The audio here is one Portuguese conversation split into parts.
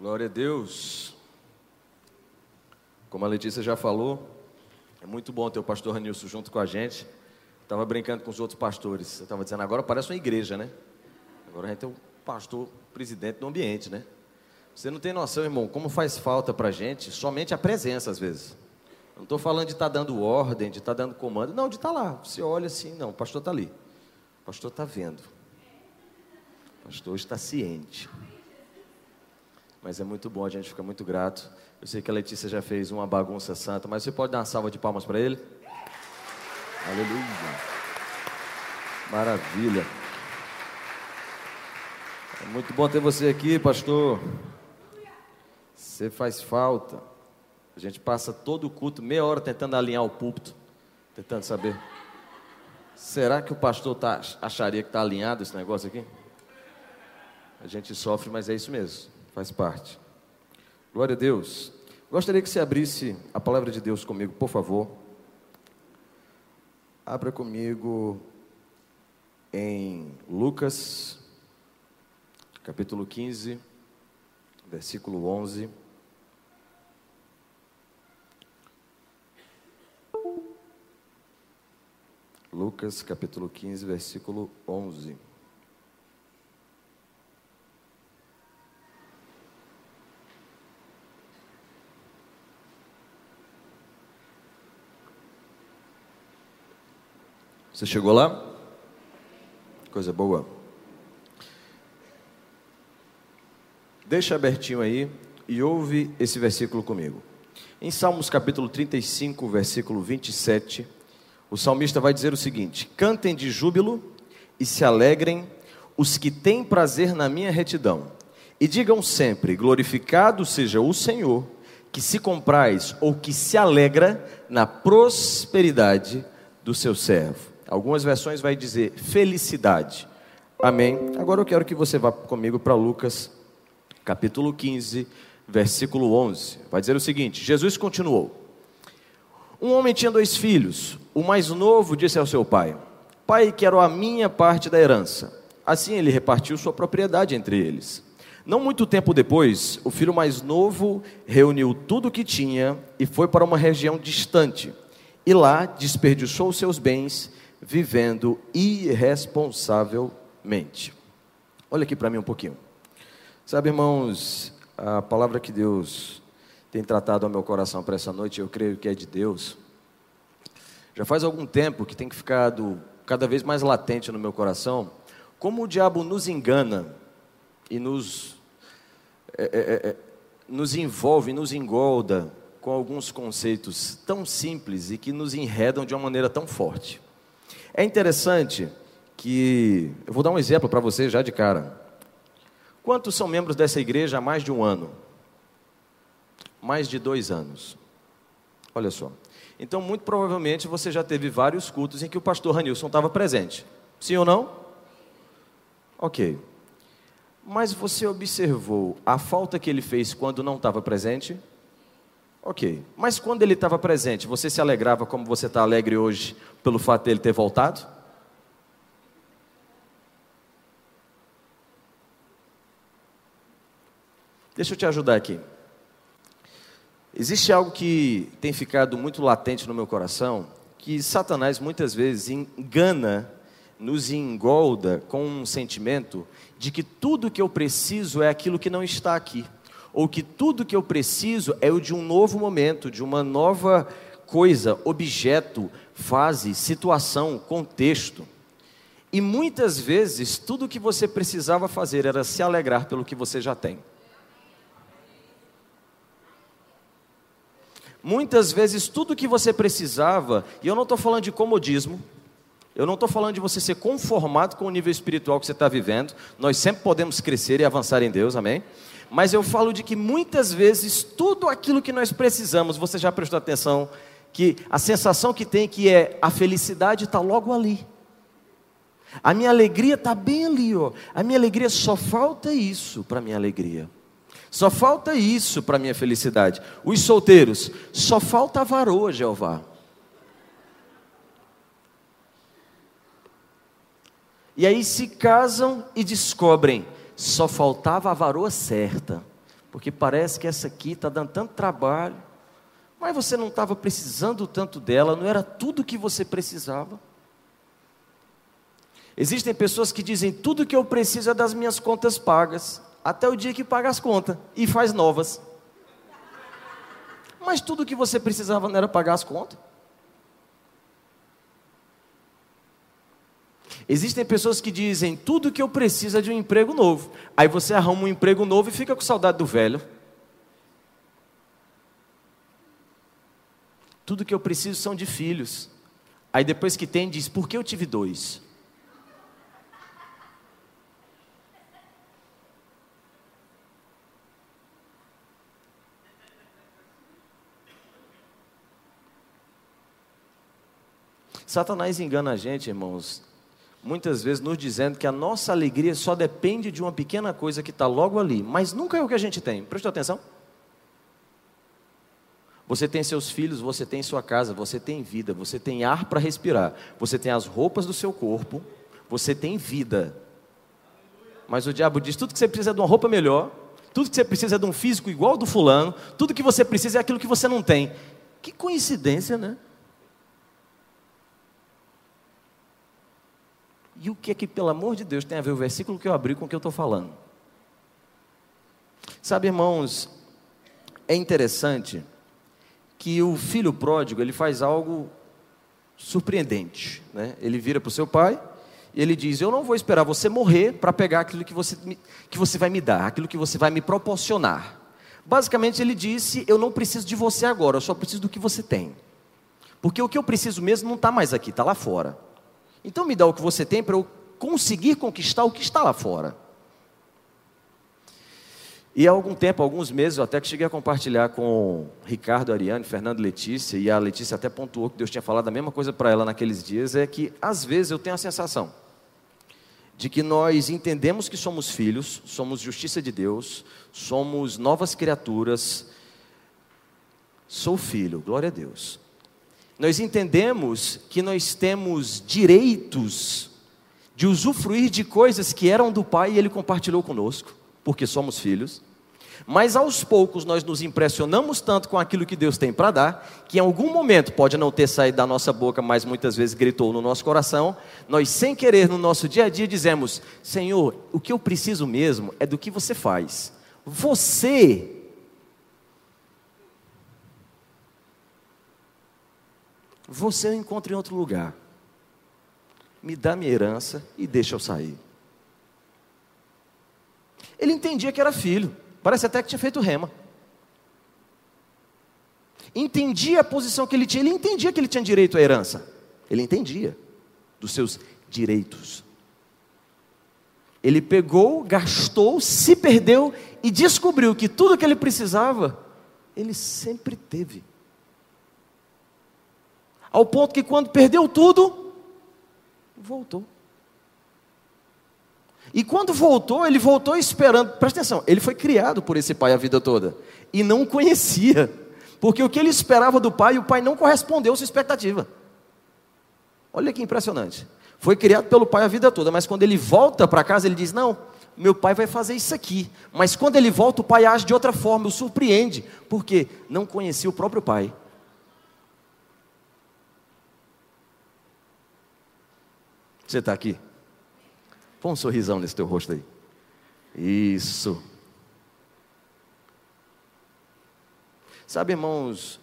Glória a Deus. Como a Letícia já falou, é muito bom ter o pastor Ranilson junto com a gente. Estava brincando com os outros pastores. Eu estava dizendo, agora parece uma igreja, né? Agora a gente tem um pastor presidente do ambiente, né? Você não tem noção, irmão, como faz falta para a gente somente a presença às vezes. Não estou falando de estar tá dando ordem, de estar tá dando comando. Não, de estar tá lá. Você olha assim, não, o pastor está ali. O pastor está vendo. O pastor está ciente. Mas é muito bom, a gente fica muito grato. Eu sei que a Letícia já fez uma bagunça santa, mas você pode dar uma salva de palmas para ele? Aleluia. Maravilha. É muito bom ter você aqui, pastor. Você faz falta. A gente passa todo o culto, meia hora tentando alinhar o púlpito, tentando saber. Será que o pastor tá, acharia que está alinhado esse negócio aqui? A gente sofre, mas é isso mesmo, faz parte. Glória a Deus. Gostaria que você abrisse a palavra de Deus comigo, por favor. Abra comigo em Lucas, capítulo 15, versículo 11. Lucas capítulo 15, versículo 11. Você chegou lá? Coisa boa. Deixa abertinho aí e ouve esse versículo comigo. Em Salmos capítulo 35, versículo 27, o salmista vai dizer o seguinte: Cantem de júbilo e se alegrem os que têm prazer na minha retidão, e digam sempre: Glorificado seja o Senhor, que se compraz ou que se alegra na prosperidade do seu servo. Algumas versões vai dizer felicidade. Amém. Agora eu quero que você vá comigo para Lucas, capítulo 15, versículo 11. Vai dizer o seguinte: Jesus continuou. Um homem tinha dois filhos. O mais novo disse ao seu pai: Pai, quero a minha parte da herança. Assim ele repartiu sua propriedade entre eles. Não muito tempo depois, o filho mais novo reuniu tudo o que tinha e foi para uma região distante. E lá desperdiçou seus bens, vivendo irresponsavelmente. Olha aqui para mim um pouquinho. Sabe, irmãos, a palavra que Deus tem tratado ao meu coração para essa noite, eu creio que é de Deus. Já faz algum tempo que tem ficado cada vez mais latente no meu coração como o diabo nos engana e nos, é, é, é, é, nos envolve, nos engolda com alguns conceitos tão simples e que nos enredam de uma maneira tão forte. É interessante que, eu vou dar um exemplo para você já de cara. Quantos são membros dessa igreja há mais de um ano? mais de dois anos. Olha só. Então, muito provavelmente você já teve vários cultos em que o pastor Ranilson estava presente. Sim ou não? Ok. Mas você observou a falta que ele fez quando não estava presente? Ok. Mas quando ele estava presente, você se alegrava como você está alegre hoje pelo fato dele ter voltado? Deixa eu te ajudar aqui. Existe algo que tem ficado muito latente no meu coração, que Satanás muitas vezes engana, nos engolda com um sentimento de que tudo que eu preciso é aquilo que não está aqui, ou que tudo que eu preciso é o de um novo momento, de uma nova coisa, objeto, fase, situação, contexto. E muitas vezes tudo o que você precisava fazer era se alegrar pelo que você já tem. Muitas vezes tudo que você precisava, e eu não estou falando de comodismo, eu não estou falando de você ser conformado com o nível espiritual que você está vivendo, nós sempre podemos crescer e avançar em Deus, amém? Mas eu falo de que muitas vezes tudo aquilo que nós precisamos, você já prestou atenção, que a sensação que tem que é a felicidade está logo ali. A minha alegria está bem ali, ó. A minha alegria só falta isso para minha alegria. Só falta isso para minha felicidade. Os solteiros, só falta a varoa, Jeová. E aí se casam e descobrem, só faltava a varoa certa porque parece que essa aqui está dando tanto trabalho, mas você não estava precisando tanto dela, não era tudo que você precisava. Existem pessoas que dizem: tudo que eu preciso é das minhas contas pagas, até o dia que paga as contas e faz novas. Mas tudo que você precisava não era pagar as contas. Existem pessoas que dizem: tudo que eu preciso é de um emprego novo. Aí você arruma um emprego novo e fica com saudade do velho. Tudo que eu preciso são de filhos. Aí depois que tem, diz: por que eu tive dois? Satanás engana a gente, irmãos, muitas vezes nos dizendo que a nossa alegria só depende de uma pequena coisa que está logo ali, mas nunca é o que a gente tem. Preste atenção. Você tem seus filhos, você tem sua casa, você tem vida, você tem ar para respirar, você tem as roupas do seu corpo, você tem vida. Mas o diabo diz: tudo que você precisa é de uma roupa melhor, tudo que você precisa é de um físico igual ao do fulano, tudo que você precisa é aquilo que você não tem. Que coincidência, né? E o que é que, pelo amor de Deus, tem a ver o versículo que eu abri com o que eu estou falando? Sabe, irmãos, é interessante que o filho pródigo ele faz algo surpreendente. Né? Ele vira para o seu pai e ele diz: Eu não vou esperar você morrer para pegar aquilo que você, que você vai me dar, aquilo que você vai me proporcionar. Basicamente, ele disse: Eu não preciso de você agora, eu só preciso do que você tem. Porque o que eu preciso mesmo não está mais aqui, está lá fora. Então me dá o que você tem para eu conseguir conquistar o que está lá fora. E há algum tempo, alguns meses, eu até que cheguei a compartilhar com Ricardo, Ariane, Fernando Letícia, e a Letícia até pontuou que Deus tinha falado a mesma coisa para ela naqueles dias, é que às vezes eu tenho a sensação de que nós entendemos que somos filhos, somos justiça de Deus, somos novas criaturas. Sou filho, glória a Deus nós entendemos que nós temos direitos de usufruir de coisas que eram do Pai e Ele compartilhou conosco, porque somos filhos. Mas aos poucos nós nos impressionamos tanto com aquilo que Deus tem para dar, que em algum momento pode não ter saído da nossa boca, mas muitas vezes gritou no nosso coração, nós sem querer no nosso dia a dia dizemos: Senhor, o que eu preciso mesmo é do que você faz. Você Você eu encontro em outro lugar. Me dá minha herança e deixa eu sair. Ele entendia que era filho. Parece até que tinha feito rema. Entendia a posição que ele tinha. Ele entendia que ele tinha direito à herança. Ele entendia dos seus direitos. Ele pegou, gastou, se perdeu e descobriu que tudo que ele precisava, ele sempre teve. Ao ponto que quando perdeu tudo, voltou. E quando voltou, ele voltou esperando. Presta atenção, ele foi criado por esse pai a vida toda. E não o conhecia. Porque o que ele esperava do pai, o pai não correspondeu à sua expectativa. Olha que impressionante. Foi criado pelo pai a vida toda, mas quando ele volta para casa, ele diz: Não, meu pai vai fazer isso aqui. Mas quando ele volta, o pai age de outra forma, o surpreende. Porque não conhecia o próprio pai. Você está aqui? Põe um sorrisão nesse teu rosto aí. Isso. Sabe, irmãos,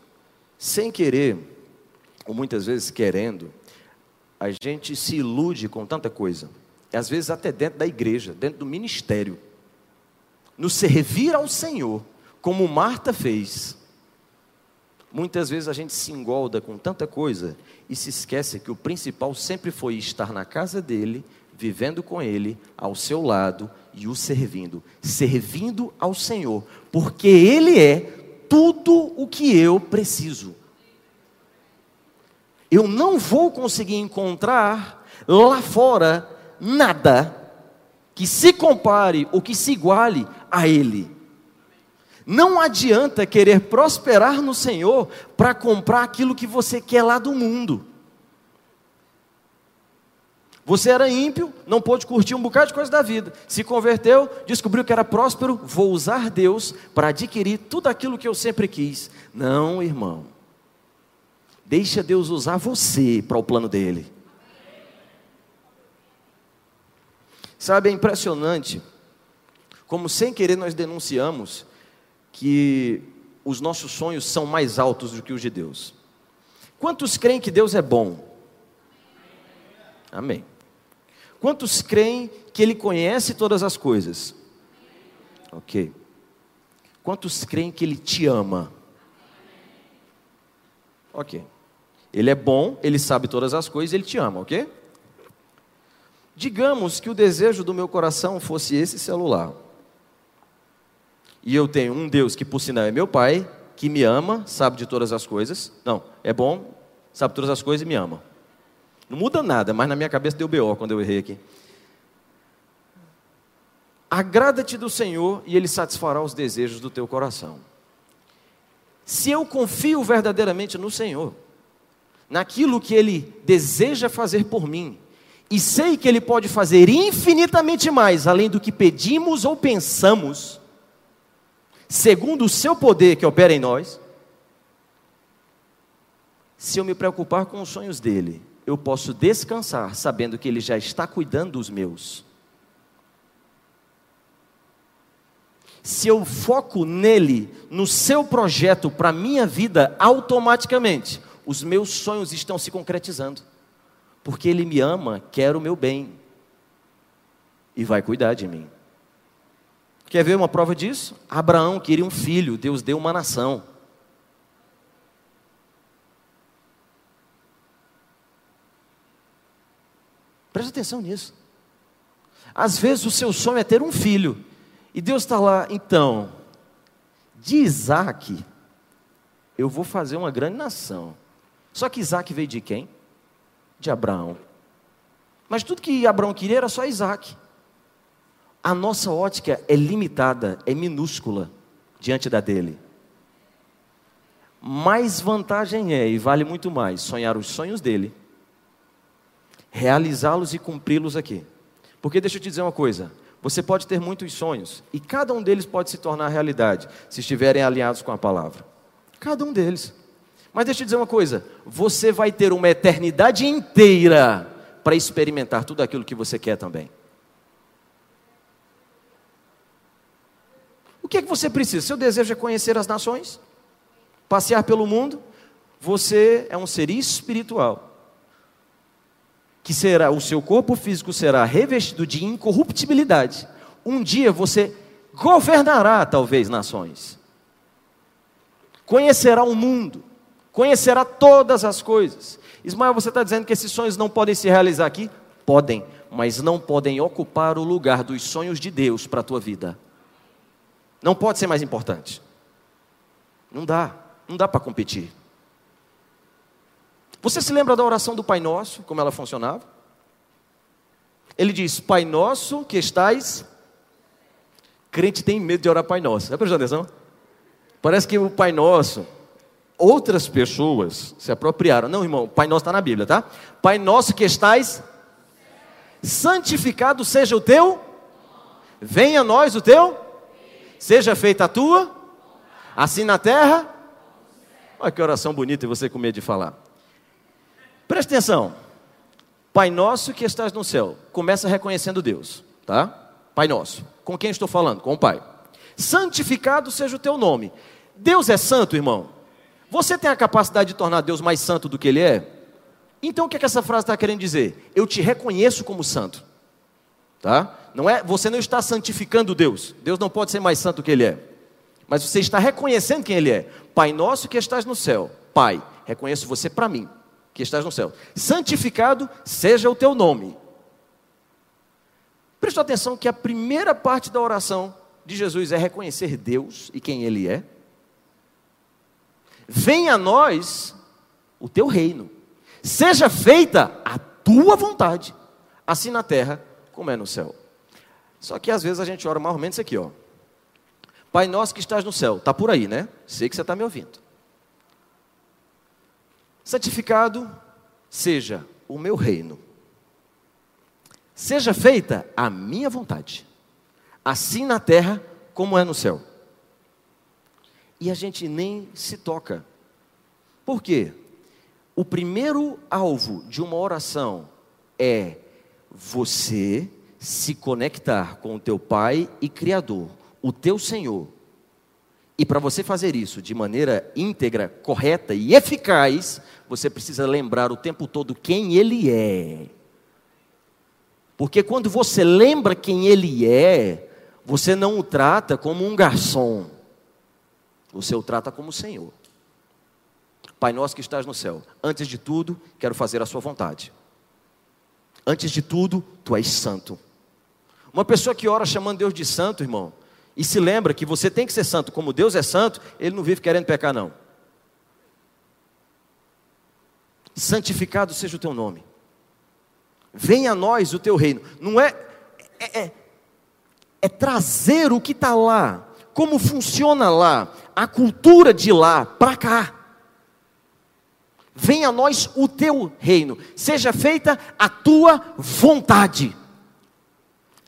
sem querer, ou muitas vezes querendo, a gente se ilude com tanta coisa. Às vezes até dentro da igreja, dentro do ministério. No servir ao Senhor, como Marta fez. Muitas vezes a gente se engolda com tanta coisa e se esquece que o principal sempre foi estar na casa dele, vivendo com ele, ao seu lado e o servindo, servindo ao Senhor, porque ele é tudo o que eu preciso. Eu não vou conseguir encontrar lá fora nada que se compare ou que se iguale a ele. Não adianta querer prosperar no Senhor para comprar aquilo que você quer lá do mundo. Você era ímpio, não pôde curtir um bocado de coisa da vida. Se converteu, descobriu que era próspero, vou usar Deus para adquirir tudo aquilo que eu sempre quis. Não, irmão. Deixa Deus usar você para o plano dele. Sabe, é impressionante como sem querer nós denunciamos que os nossos sonhos são mais altos do que os de Deus. Quantos creem que Deus é bom? Amém. Quantos creem que Ele conhece todas as coisas? Ok. Quantos creem que Ele te ama? Ok. Ele é bom, Ele sabe todas as coisas, Ele te ama, ok? Digamos que o desejo do meu coração fosse esse celular. E eu tenho um Deus que, por sinal, é meu Pai, que me ama, sabe de todas as coisas. Não, é bom, sabe todas as coisas e me ama. Não muda nada, mas na minha cabeça deu BO quando eu errei aqui. Agrada-te do Senhor e Ele satisfará os desejos do teu coração. Se eu confio verdadeiramente no Senhor, naquilo que Ele deseja fazer por mim, e sei que Ele pode fazer infinitamente mais, além do que pedimos ou pensamos, segundo o seu poder que opera em nós, se eu me preocupar com os sonhos dele, eu posso descansar sabendo que Ele já está cuidando dos meus. Se eu foco nele, no seu projeto para a minha vida, automaticamente, os meus sonhos estão se concretizando. Porque Ele me ama, quer o meu bem e vai cuidar de mim. Quer ver uma prova disso? Abraão queria um filho, Deus deu uma nação. Presta atenção nisso. Às vezes o seu sonho é ter um filho, e Deus está lá, então, de Isaac, eu vou fazer uma grande nação. Só que Isaac veio de quem? De Abraão. Mas tudo que Abraão queria era só Isaac. A nossa ótica é limitada, é minúscula diante da dele. Mais vantagem é, e vale muito mais, sonhar os sonhos dele realizá-los e cumpri-los aqui. Porque deixa eu te dizer uma coisa: você pode ter muitos sonhos e cada um deles pode se tornar realidade se estiverem alinhados com a palavra. Cada um deles. Mas deixa eu te dizer uma coisa: você vai ter uma eternidade inteira para experimentar tudo aquilo que você quer também. O que é que você precisa? Seu desejo é conhecer as nações, passear pelo mundo. Você é um ser espiritual que será o seu corpo físico será revestido de incorruptibilidade. Um dia você governará talvez nações. Conhecerá o mundo, conhecerá todas as coisas. Ismael, você está dizendo que esses sonhos não podem se realizar aqui? Podem, mas não podem ocupar o lugar dos sonhos de Deus para a tua vida. Não pode ser mais importante. Não dá, não dá para competir. Você se lembra da oração do Pai Nosso, como ela funcionava? Ele diz: Pai Nosso que estais. Crente tem medo de orar Pai Nosso. Já prestou atenção? Parece que o Pai Nosso, outras pessoas se apropriaram. Não, irmão, Pai Nosso está na Bíblia, tá? Pai Nosso que estais. Santificado seja o teu. Venha a nós o teu. Seja feita a tua. Assim na terra. Olha que oração bonita e você com medo de falar. Presta atenção. Pai nosso que estás no céu. Começa reconhecendo Deus, tá? Pai nosso. Com quem estou falando? Com o Pai. Santificado seja o teu nome. Deus é santo, irmão. Você tem a capacidade de tornar Deus mais santo do que Ele é? Então o que, é que essa frase está querendo dizer? Eu te reconheço como santo. Tá? Não é, você não está santificando Deus. Deus não pode ser mais santo que Ele é. Mas você está reconhecendo quem Ele é. Pai nosso que estás no céu. Pai, reconheço você para mim que estás no céu. Santificado seja o teu nome. Presta atenção que a primeira parte da oração de Jesus é reconhecer Deus e quem Ele é. Venha a nós o teu reino. Seja feita a tua vontade, assim na terra como é no céu. Só que às vezes a gente ora mais ou menos isso aqui, ó. Pai nosso que estás no céu, está por aí, né? Sei que você está me ouvindo santificado seja o meu reino. Seja feita a minha vontade, assim na terra como é no céu. E a gente nem se toca. Por quê? O primeiro alvo de uma oração é você se conectar com o teu Pai e Criador, o teu Senhor. E para você fazer isso de maneira íntegra, correta e eficaz, você precisa lembrar o tempo todo quem Ele é. Porque quando você lembra quem Ele é, você não o trata como um garçom, você o trata como Senhor. Pai nosso que estás no céu, antes de tudo, quero fazer a Sua vontade. Antes de tudo, Tu és santo. Uma pessoa que ora chamando Deus de santo, irmão, e se lembra que você tem que ser santo, como Deus é santo, ele não vive querendo pecar, não. Santificado seja o teu nome. Venha a nós o teu reino. Não é, é, é, é trazer o que está lá, como funciona lá, a cultura de lá, para cá. Venha a nós o teu reino, seja feita a tua vontade,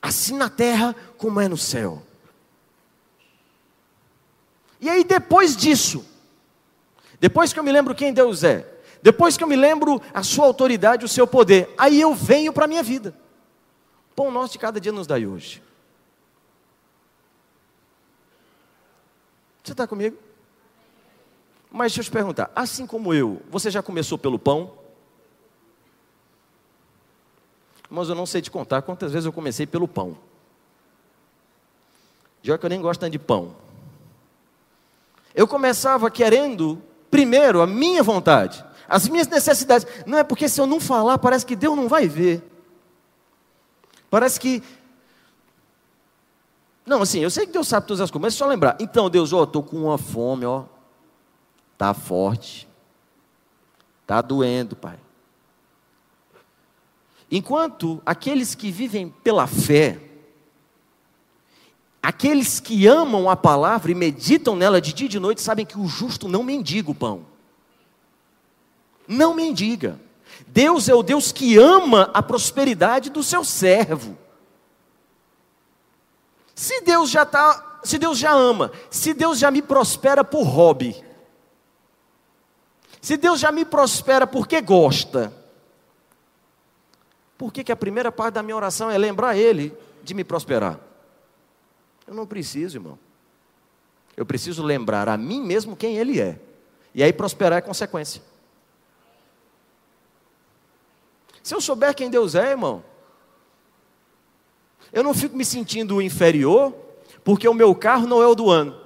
assim na terra como é no céu. E aí, depois disso, depois que eu me lembro quem Deus é, depois que eu me lembro a sua autoridade, o seu poder, aí eu venho para a minha vida. Pão nosso de cada dia nos dai hoje. Você está comigo? Mas deixa eu te perguntar, assim como eu, você já começou pelo pão? Mas eu não sei te contar quantas vezes eu comecei pelo pão. Já que eu nem gosto tanto de pão. Eu começava querendo, primeiro, a minha vontade, as minhas necessidades. Não é porque se eu não falar, parece que Deus não vai ver. Parece que. Não, assim, eu sei que Deus sabe todas as coisas, mas é só lembrar. Então, Deus, ó, estou com uma fome, ó. Está forte. Está doendo, Pai. Enquanto aqueles que vivem pela fé, Aqueles que amam a palavra e meditam nela de dia e de noite sabem que o justo não mendiga o pão. Não mendiga. Deus é o Deus que ama a prosperidade do seu servo. Se Deus já tá, se Deus já ama, se Deus já me prospera por hobby, se Deus já me prospera porque gosta, por que, que a primeira parte da minha oração é lembrar Ele de me prosperar? Eu não preciso, irmão. Eu preciso lembrar a mim mesmo quem Ele é. E aí prosperar é consequência. Se eu souber quem Deus é, irmão, eu não fico me sentindo inferior, porque o meu carro não é o do ano.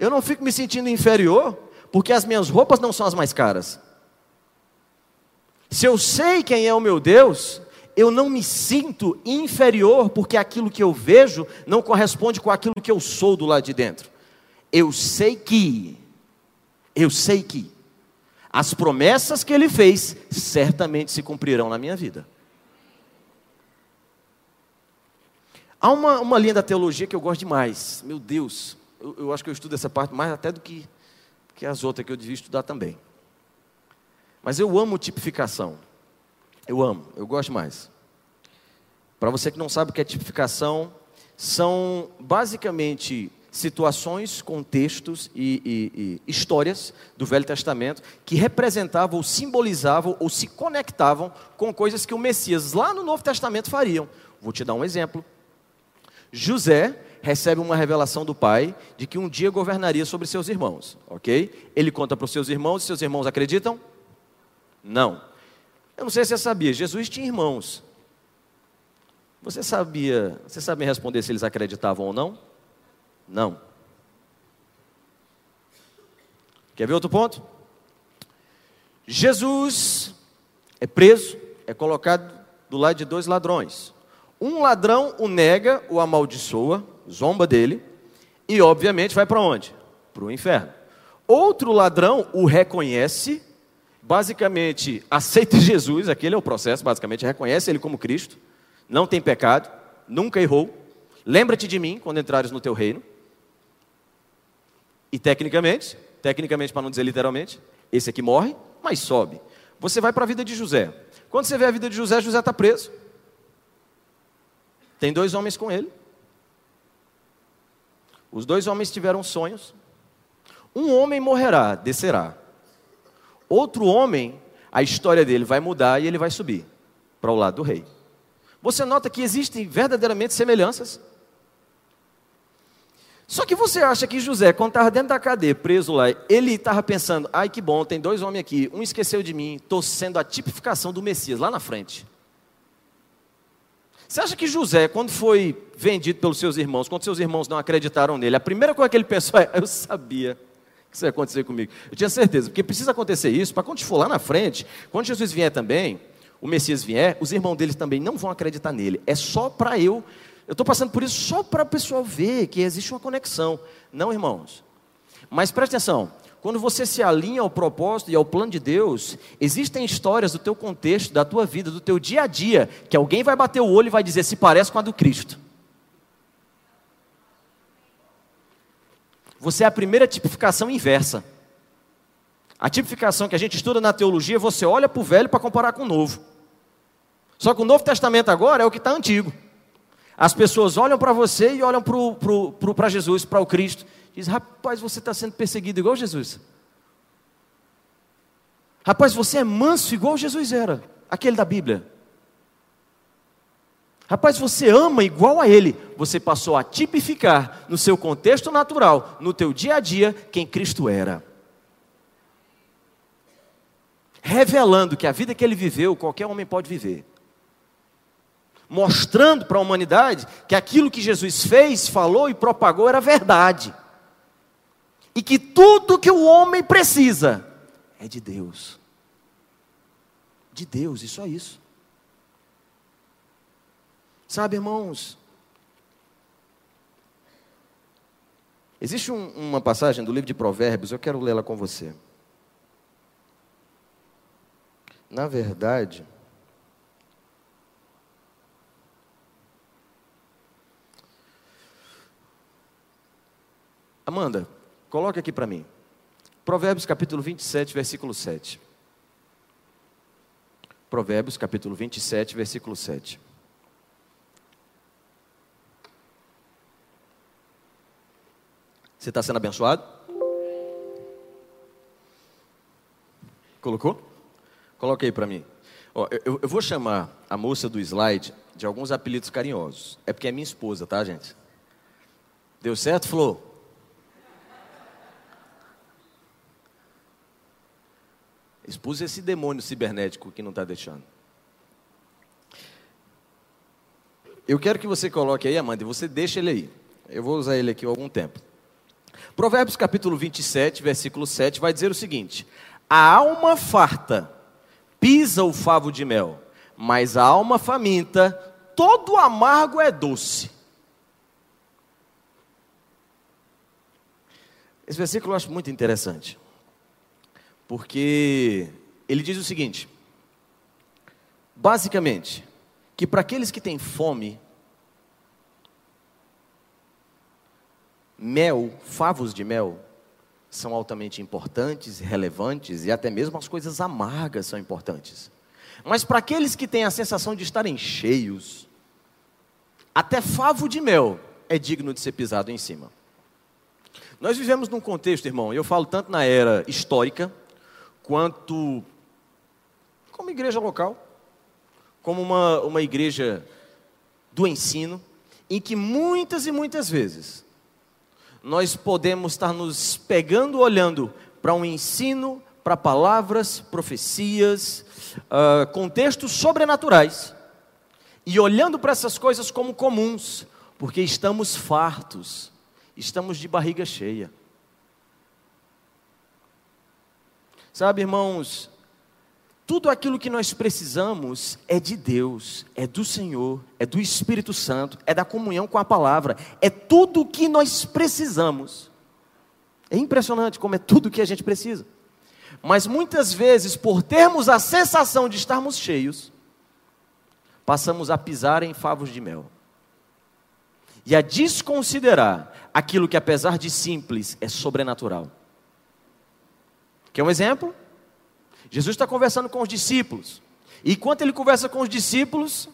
Eu não fico me sentindo inferior, porque as minhas roupas não são as mais caras. Se eu sei quem é o meu Deus, eu não me sinto inferior porque aquilo que eu vejo não corresponde com aquilo que eu sou do lado de dentro. Eu sei que, eu sei que, as promessas que ele fez certamente se cumprirão na minha vida. Há uma, uma linha da teologia que eu gosto demais, meu Deus, eu, eu acho que eu estudo essa parte mais até do que, que as outras que eu devia estudar também. Mas eu amo tipificação. Eu amo, eu gosto mais. Para você que não sabe o que é tipificação, são basicamente situações, contextos e, e, e, histórias do Velho Testamento que representavam simbolizavam ou se conectavam com coisas que o Messias lá no Novo Testamento fariam. Vou te dar um exemplo. José recebe uma revelação do pai de que um dia governaria sobre seus irmãos, ok? Ele conta para os seus irmãos e seus irmãos acreditam? Não. Eu não sei se você sabia, Jesus tinha irmãos. Você sabia, você sabe me responder se eles acreditavam ou não? Não. Quer ver outro ponto? Jesus é preso, é colocado do lado de dois ladrões. Um ladrão o nega, o amaldiçoa, zomba dele, e obviamente vai para onde? Para o inferno. Outro ladrão o reconhece basicamente aceita Jesus, aquele é o processo, basicamente, reconhece Ele como Cristo, não tem pecado, nunca errou, lembra-te de mim quando entrares no teu reino. E tecnicamente, tecnicamente para não dizer literalmente, esse aqui morre, mas sobe. Você vai para a vida de José. Quando você vê a vida de José, José está preso. Tem dois homens com ele. Os dois homens tiveram sonhos. Um homem morrerá, descerá. Outro homem, a história dele vai mudar e ele vai subir para o lado do rei. Você nota que existem verdadeiramente semelhanças. Só que você acha que José, quando estava dentro da cadeia, preso lá, ele estava pensando: ai que bom, tem dois homens aqui, um esqueceu de mim, estou sendo a tipificação do Messias lá na frente. Você acha que José, quando foi vendido pelos seus irmãos, quando seus irmãos não acreditaram nele, a primeira coisa que ele pensou é: eu sabia que isso ia acontecer comigo. Eu tinha certeza, porque precisa acontecer isso para quando for lá na frente, quando Jesus vier também, o Messias vier, os irmãos dele também não vão acreditar nele. É só para eu eu estou passando por isso só para o pessoal ver que existe uma conexão. Não, irmãos. Mas preste atenção. Quando você se alinha ao propósito e ao plano de Deus, existem histórias do teu contexto, da tua vida, do teu dia a dia, que alguém vai bater o olho e vai dizer se parece com a do Cristo. Você é a primeira tipificação inversa. A tipificação que a gente estuda na teologia, você olha para o velho para comparar com o novo. Só que o Novo Testamento agora é o que está antigo. As pessoas olham para você e olham para Jesus, para o Cristo. Diz, rapaz, você está sendo perseguido igual Jesus. Rapaz, você é manso igual Jesus era, aquele da Bíblia. Rapaz, você ama igual a ele. Você passou a tipificar no seu contexto natural, no teu dia a dia, quem Cristo era. Revelando que a vida que ele viveu, qualquer homem pode viver mostrando para a humanidade que aquilo que Jesus fez, falou e propagou era verdade. E que tudo que o homem precisa é de Deus. De Deus, isso é isso. Sabe, irmãos, existe um, uma passagem do livro de Provérbios, eu quero lê-la com você. Na verdade, Amanda, coloque aqui para mim. Provérbios capítulo 27, versículo 7. Provérbios capítulo 27, versículo 7. Você está sendo abençoado? Colocou? Coloque aí para mim. Ó, eu, eu, vou chamar a moça do slide de alguns apelidos carinhosos. É porque é minha esposa, tá, gente? Deu certo, Flor? Expus esse demônio cibernético que não está deixando. Eu quero que você coloque aí, Amanda, e você deixa ele aí. Eu vou usar ele aqui algum tempo. Provérbios capítulo 27, versículo 7 vai dizer o seguinte: A alma farta pisa o favo de mel, mas a alma faminta, todo amargo é doce. Esse versículo eu acho muito interessante porque ele diz o seguinte: basicamente, que para aqueles que têm fome, mel, favos de mel, são altamente importantes, relevantes e até mesmo as coisas amargas são importantes. Mas para aqueles que têm a sensação de estarem cheios, até favo de mel é digno de ser pisado em cima. Nós vivemos num contexto, irmão, e eu falo tanto na era histórica, quanto como igreja local, como uma, uma igreja do ensino, em que muitas e muitas vezes nós podemos estar nos pegando, olhando para um ensino, para palavras, profecias, uh, contextos sobrenaturais, e olhando para essas coisas como comuns, porque estamos fartos, estamos de barriga cheia. Sabe, irmãos, tudo aquilo que nós precisamos é de Deus, é do Senhor, é do Espírito Santo, é da comunhão com a palavra, é tudo o que nós precisamos. É impressionante como é tudo o que a gente precisa. Mas muitas vezes, por termos a sensação de estarmos cheios, passamos a pisar em favos de mel e a desconsiderar aquilo que, apesar de simples, é sobrenatural. Quer um exemplo? Jesus está conversando com os discípulos. E enquanto ele conversa com os discípulos,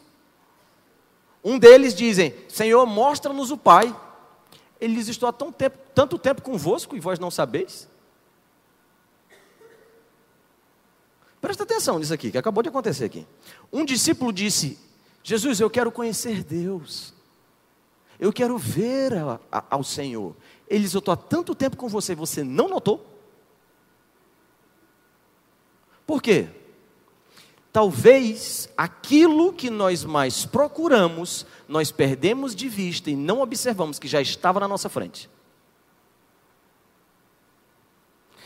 um deles dizem: Senhor, mostra-nos o Pai. Ele diz: Estou há tão tempo, tanto tempo convosco e vós não sabeis. Presta atenção nisso aqui, que acabou de acontecer aqui. Um discípulo disse: Jesus, eu quero conhecer Deus. Eu quero ver a, a, ao Senhor. Ele diz: Eu estou há tanto tempo com você, você não notou? Por quê? Talvez aquilo que nós mais procuramos, nós perdemos de vista e não observamos que já estava na nossa frente.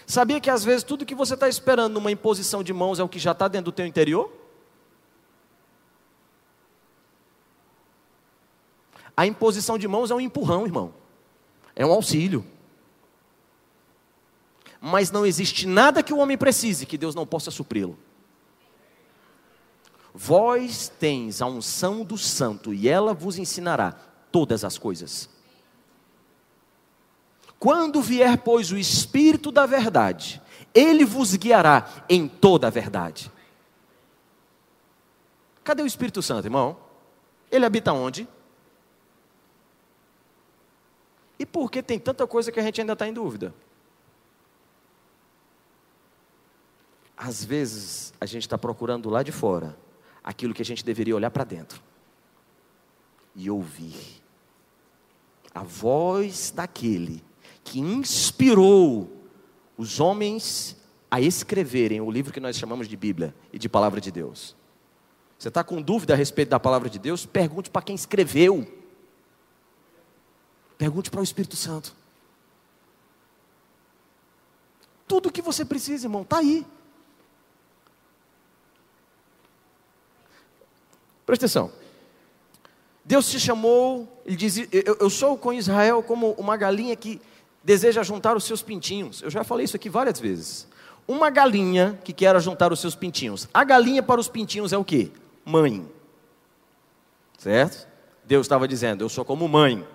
Sabia que às vezes tudo que você está esperando numa imposição de mãos é o que já está dentro do teu interior? A imposição de mãos é um empurrão, irmão. É um auxílio. Mas não existe nada que o homem precise que Deus não possa supri-lo. Vós tens a unção do santo e ela vos ensinará todas as coisas. Quando vier, pois, o Espírito da verdade, ele vos guiará em toda a verdade. Cadê o Espírito Santo, irmão? Ele habita onde? E por que tem tanta coisa que a gente ainda está em dúvida? Às vezes a gente está procurando lá de fora aquilo que a gente deveria olhar para dentro e ouvir a voz daquele que inspirou os homens a escreverem o livro que nós chamamos de Bíblia e de Palavra de Deus. Você está com dúvida a respeito da palavra de Deus? Pergunte para quem escreveu. Pergunte para o Espírito Santo. Tudo o que você precisa, irmão, está aí. Presta atenção. Deus te chamou, ele diz: eu, eu sou com Israel como uma galinha que deseja juntar os seus pintinhos. Eu já falei isso aqui várias vezes. Uma galinha que quer juntar os seus pintinhos. A galinha para os pintinhos é o que? Mãe. Certo? Deus estava dizendo: Eu sou como mãe.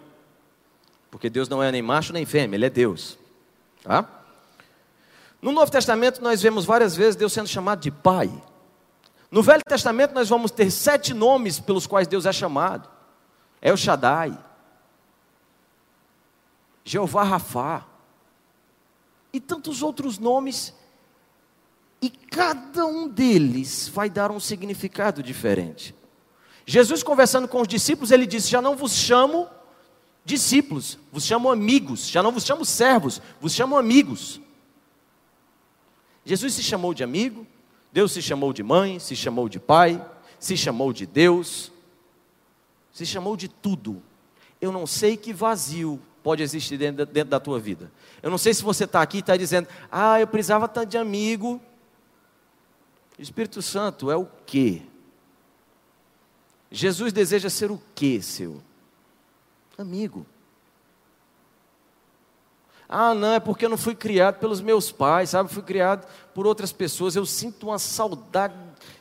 Porque Deus não é nem macho nem fêmea, Ele é Deus. Tá? No Novo Testamento nós vemos várias vezes Deus sendo chamado de Pai. No Velho Testamento nós vamos ter sete nomes pelos quais Deus é chamado: É o Shaddai, Jeová Rafá, e tantos outros nomes, e cada um deles vai dar um significado diferente. Jesus conversando com os discípulos, ele disse: Já não vos chamo discípulos, vos chamo amigos, já não vos chamo servos, vos chamo amigos. Jesus se chamou de amigo, Deus se chamou de mãe, se chamou de pai, se chamou de Deus, se chamou de tudo. Eu não sei que vazio pode existir dentro, dentro da tua vida. Eu não sei se você está aqui e está dizendo, ah, eu precisava estar de amigo. Espírito Santo é o quê? Jesus deseja ser o quê, seu? Amigo. Ah, não, é porque eu não fui criado pelos meus pais, sabe? Fui criado por outras pessoas. Eu sinto uma saudade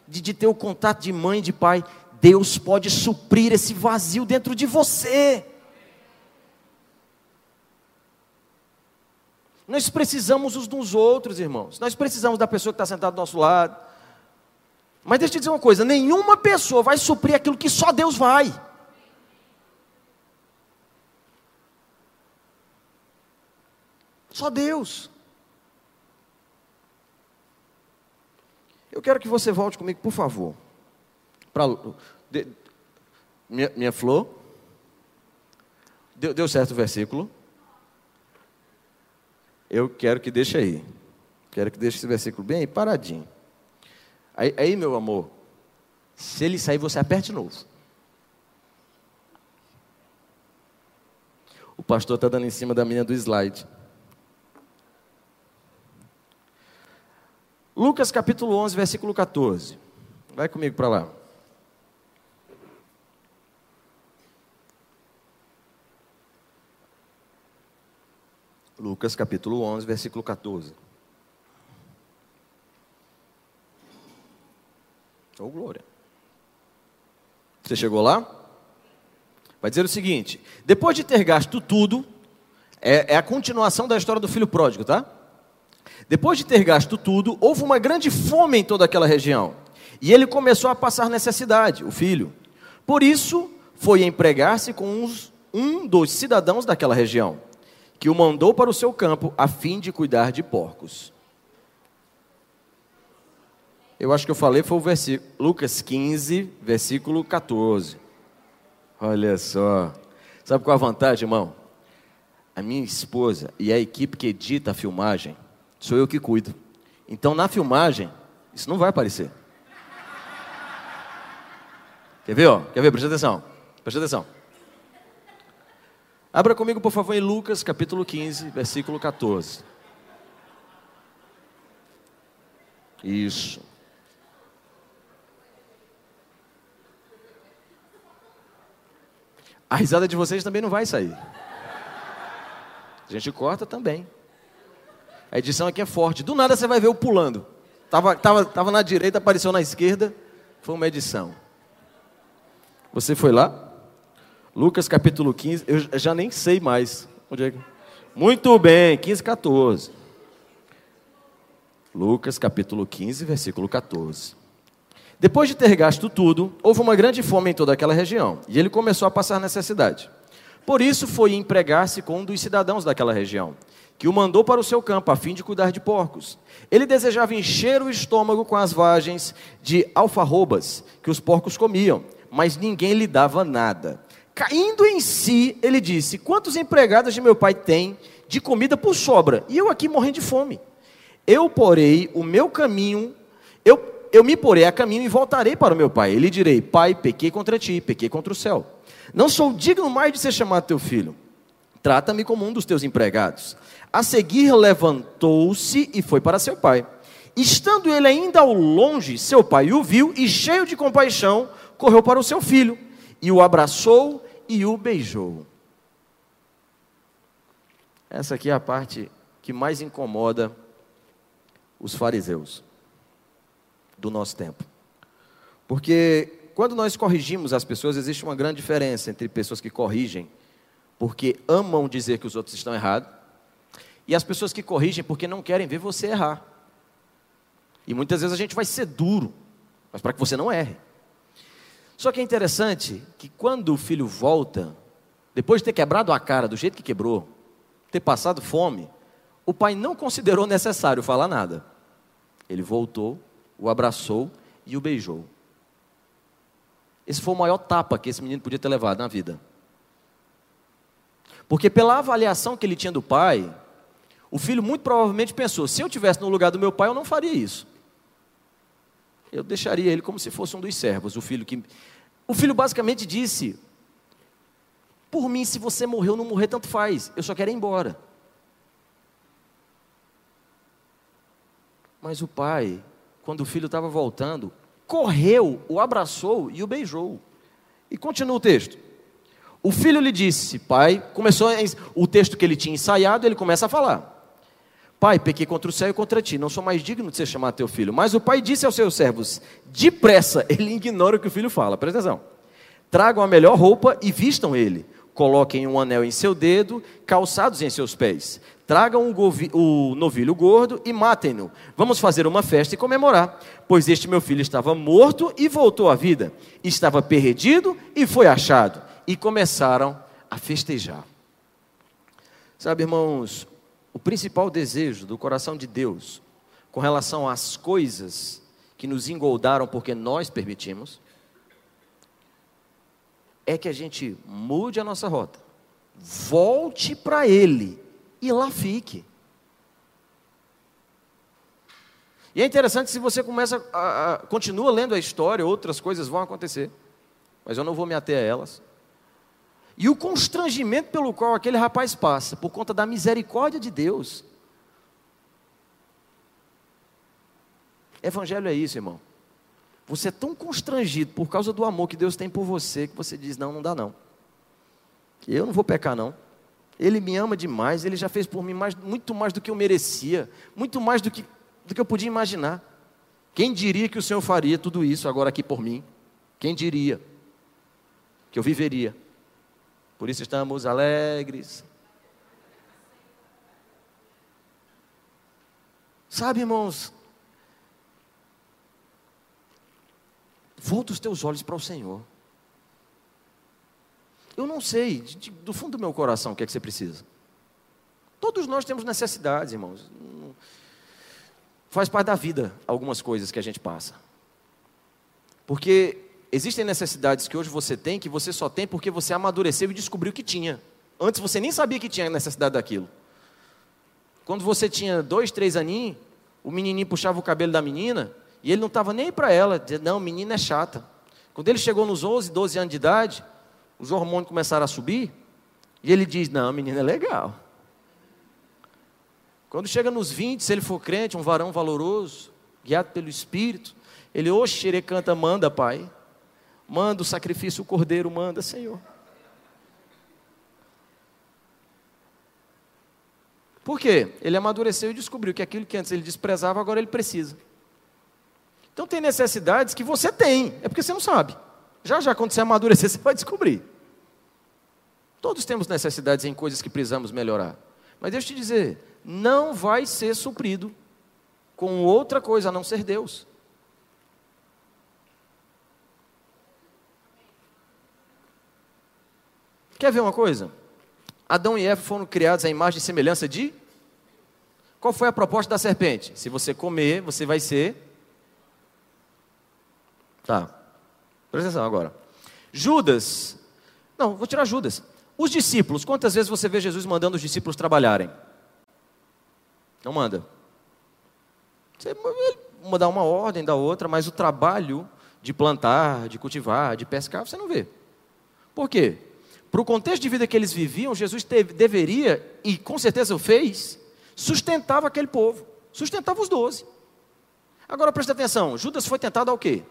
de, de ter o contato de mãe e de pai. Deus pode suprir esse vazio dentro de você. Nós precisamos uns dos outros, irmãos. Nós precisamos da pessoa que está sentada do nosso lado. Mas deixa eu te dizer uma coisa: nenhuma pessoa vai suprir aquilo que só Deus vai. Só Deus. Eu quero que você volte comigo, por favor. Pra, de, minha, minha flor. Deu, deu certo o versículo. Eu quero que deixe aí. Quero que deixe esse versículo bem aí, paradinho. Aí, aí, meu amor, se ele sair, você aperte de novo. O pastor está dando em cima da minha do slide. Lucas capítulo 11, versículo 14. Vai comigo para lá. Lucas capítulo 11, versículo 14. Oh, glória. Você chegou lá? Vai dizer o seguinte: depois de ter gasto tudo, é, é a continuação da história do filho pródigo, tá? Depois de ter gasto tudo, houve uma grande fome em toda aquela região. E ele começou a passar necessidade, o filho. Por isso, foi empregar-se com uns, um dos cidadãos daquela região, que o mandou para o seu campo a fim de cuidar de porcos. Eu acho que eu falei foi o versículo Lucas 15, versículo 14. Olha só. Sabe qual a vantagem, irmão? A minha esposa e a equipe que edita a filmagem, sou eu que cuido. Então, na filmagem, isso não vai aparecer. Quer ver? Ó? Quer ver? Presta atenção. Presta atenção. Abra comigo, por favor, em Lucas capítulo 15, versículo 14. Isso. A risada de vocês também não vai sair. A gente corta também. A edição aqui é forte. Do nada você vai ver o pulando. Tava, tava, tava na direita, apareceu na esquerda. Foi uma edição. Você foi lá? Lucas capítulo 15. Eu já nem sei mais. Onde é que... Muito bem, 15, 14. Lucas capítulo 15, versículo 14. Depois de ter gasto tudo, houve uma grande fome em toda aquela região, e ele começou a passar necessidade. Por isso foi empregar-se com um dos cidadãos daquela região, que o mandou para o seu campo a fim de cuidar de porcos. Ele desejava encher o estômago com as vagens de alfarrobas que os porcos comiam, mas ninguém lhe dava nada. Caindo em si, ele disse: Quantos empregados de meu pai tem de comida por sobra? E eu aqui morrendo de fome. Eu porei o meu caminho, eu eu me porei a caminho e voltarei para o meu pai. Ele direi: Pai, pequei contra ti, pequei contra o céu. Não sou digno mais de ser chamado teu filho. Trata-me como um dos teus empregados. A seguir levantou-se e foi para seu pai. Estando ele ainda ao longe, seu pai o viu e, cheio de compaixão, correu para o seu filho e o abraçou e o beijou. Essa aqui é a parte que mais incomoda os fariseus do nosso tempo. Porque quando nós corrigimos as pessoas, existe uma grande diferença entre pessoas que corrigem porque amam dizer que os outros estão errados e as pessoas que corrigem porque não querem ver você errar. E muitas vezes a gente vai ser duro, mas para que você não erre. Só que é interessante que quando o filho volta, depois de ter quebrado a cara do jeito que quebrou, ter passado fome, o pai não considerou necessário falar nada. Ele voltou o abraçou e o beijou. Esse foi o maior tapa que esse menino podia ter levado na vida. Porque pela avaliação que ele tinha do pai, o filho muito provavelmente pensou: se eu tivesse no lugar do meu pai, eu não faria isso. Eu deixaria ele como se fosse um dos servos, o filho que O filho basicamente disse: Por mim, se você morreu ou não morrer, tanto faz. Eu só quero ir embora. Mas o pai quando o filho estava voltando, correu, o abraçou e o beijou. E continua o texto. O filho lhe disse, pai, começou o texto que ele tinha ensaiado, ele começa a falar. Pai, pequei contra o céu e contra ti, não sou mais digno de ser chamado teu filho. Mas o pai disse aos seus servos, depressa, ele ignora o que o filho fala, presta atenção. Tragam a melhor roupa e vistam ele. Coloquem um anel em seu dedo, calçados em seus pés. Tragam o novilho gordo e matem-no. Vamos fazer uma festa e comemorar, pois este meu filho estava morto e voltou à vida, estava perdido e foi achado. E começaram a festejar. Sabe, irmãos, o principal desejo do coração de Deus com relação às coisas que nos engoldaram porque nós permitimos, é que a gente mude a nossa rota, volte para Ele e lá fique. E é interessante se você começa a, a, continua lendo a história, outras coisas vão acontecer, mas eu não vou me ater a elas. E o constrangimento pelo qual aquele rapaz passa, por conta da misericórdia de Deus. Evangelho é isso, irmão. Você é tão constrangido por causa do amor que Deus tem por você que você diz: não, não dá não. Eu não vou pecar não. Ele me ama demais, ele já fez por mim mais, muito mais do que eu merecia, muito mais do que, do que eu podia imaginar. Quem diria que o Senhor faria tudo isso agora aqui por mim? Quem diria que eu viveria? Por isso estamos alegres. Sabe, irmãos, Volta os teus olhos para o Senhor. Eu não sei, de, do fundo do meu coração, o que é que você precisa. Todos nós temos necessidades, irmãos. Faz parte da vida algumas coisas que a gente passa. Porque existem necessidades que hoje você tem que você só tem porque você amadureceu e descobriu que tinha. Antes você nem sabia que tinha necessidade daquilo. Quando você tinha dois, três aninhos, o menininho puxava o cabelo da menina e ele não estava nem para ela, dizia, não, menina é chata. Quando ele chegou nos 11, 12 anos de idade, os hormônios começaram a subir, e ele diz, não, menina é legal. Quando chega nos 20, se ele for crente, um varão valoroso, guiado pelo Espírito, ele, oxe, canta, manda, pai. Manda o sacrifício, o cordeiro, manda, Senhor. Por quê? Ele amadureceu e descobriu que aquilo que antes ele desprezava, agora ele precisa. Então tem necessidades que você tem, é porque você não sabe. Já já quando você amadurecer, você vai descobrir. Todos temos necessidades em coisas que precisamos melhorar. Mas deixa eu te dizer, não vai ser suprido com outra coisa a não ser Deus. Quer ver uma coisa? Adão e Eva foram criados à imagem e semelhança de. Qual foi a proposta da serpente? Se você comer, você vai ser. Tá. Presta atenção agora. Judas. Não, vou tirar Judas. Os discípulos, quantas vezes você vê Jesus mandando os discípulos trabalharem? Não manda. Você manda uma ordem da outra, mas o trabalho de plantar, de cultivar, de pescar, você não vê. Por quê? Para o contexto de vida que eles viviam, Jesus teve, deveria, e com certeza o fez, sustentava aquele povo, sustentava os doze. Agora presta atenção, Judas foi tentado ao quê?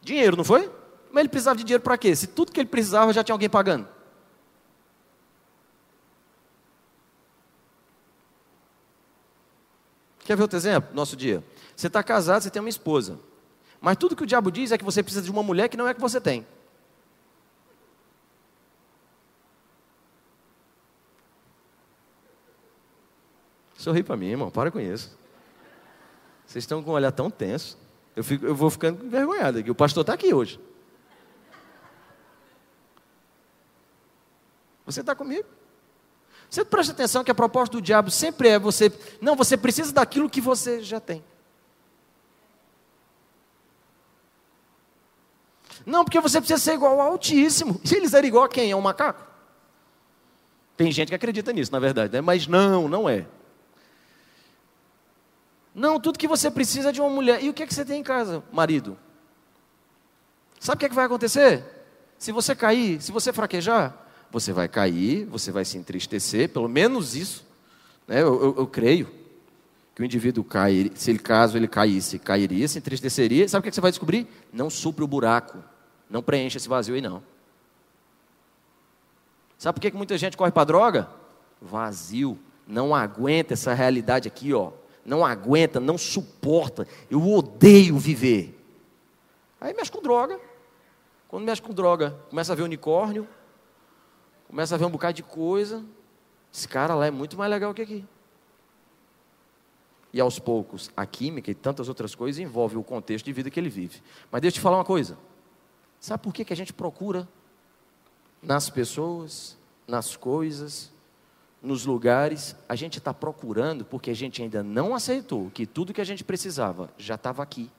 Dinheiro, não foi? Mas ele precisava de dinheiro para quê? Se tudo que ele precisava já tinha alguém pagando. Quer ver outro exemplo? Nosso dia. Você está casado, você tem uma esposa. Mas tudo que o diabo diz é que você precisa de uma mulher que não é que você tem. Sorri para mim, irmão, para com isso. Vocês estão com um olhar tão tenso. Eu, fico, eu vou ficando envergonhado aqui. O pastor está aqui hoje. Você está comigo? Você presta atenção que a proposta do diabo sempre é você. Não, você precisa daquilo que você já tem. Não, porque você precisa ser igual ao Altíssimo. Se eles eram igual a quem? É um macaco? Tem gente que acredita nisso, na verdade, né? mas não, não é. Não, tudo que você precisa é de uma mulher. E o que, é que você tem em casa, marido? Sabe o que, é que vai acontecer? Se você cair, se você fraquejar, você vai cair, você vai se entristecer, pelo menos isso. Né? Eu, eu, eu creio que o indivíduo cai, se ele caso ele caísse, cairia, se entristeceria. Sabe o que, é que você vai descobrir? Não supre o buraco, não preencha esse vazio aí não. Sabe por que, que muita gente corre para droga? Vazio, não aguenta essa realidade aqui, ó não aguenta, não suporta, eu odeio viver. Aí mexe com droga. Quando mexe com droga, começa a ver unicórnio, começa a ver um bocado de coisa. Esse cara lá é muito mais legal que aqui. E aos poucos, a química e tantas outras coisas envolvem o contexto de vida que ele vive. Mas deixa eu te falar uma coisa. Sabe por que, que a gente procura nas pessoas, nas coisas, nos lugares, a gente está procurando porque a gente ainda não aceitou que tudo que a gente precisava já estava aqui.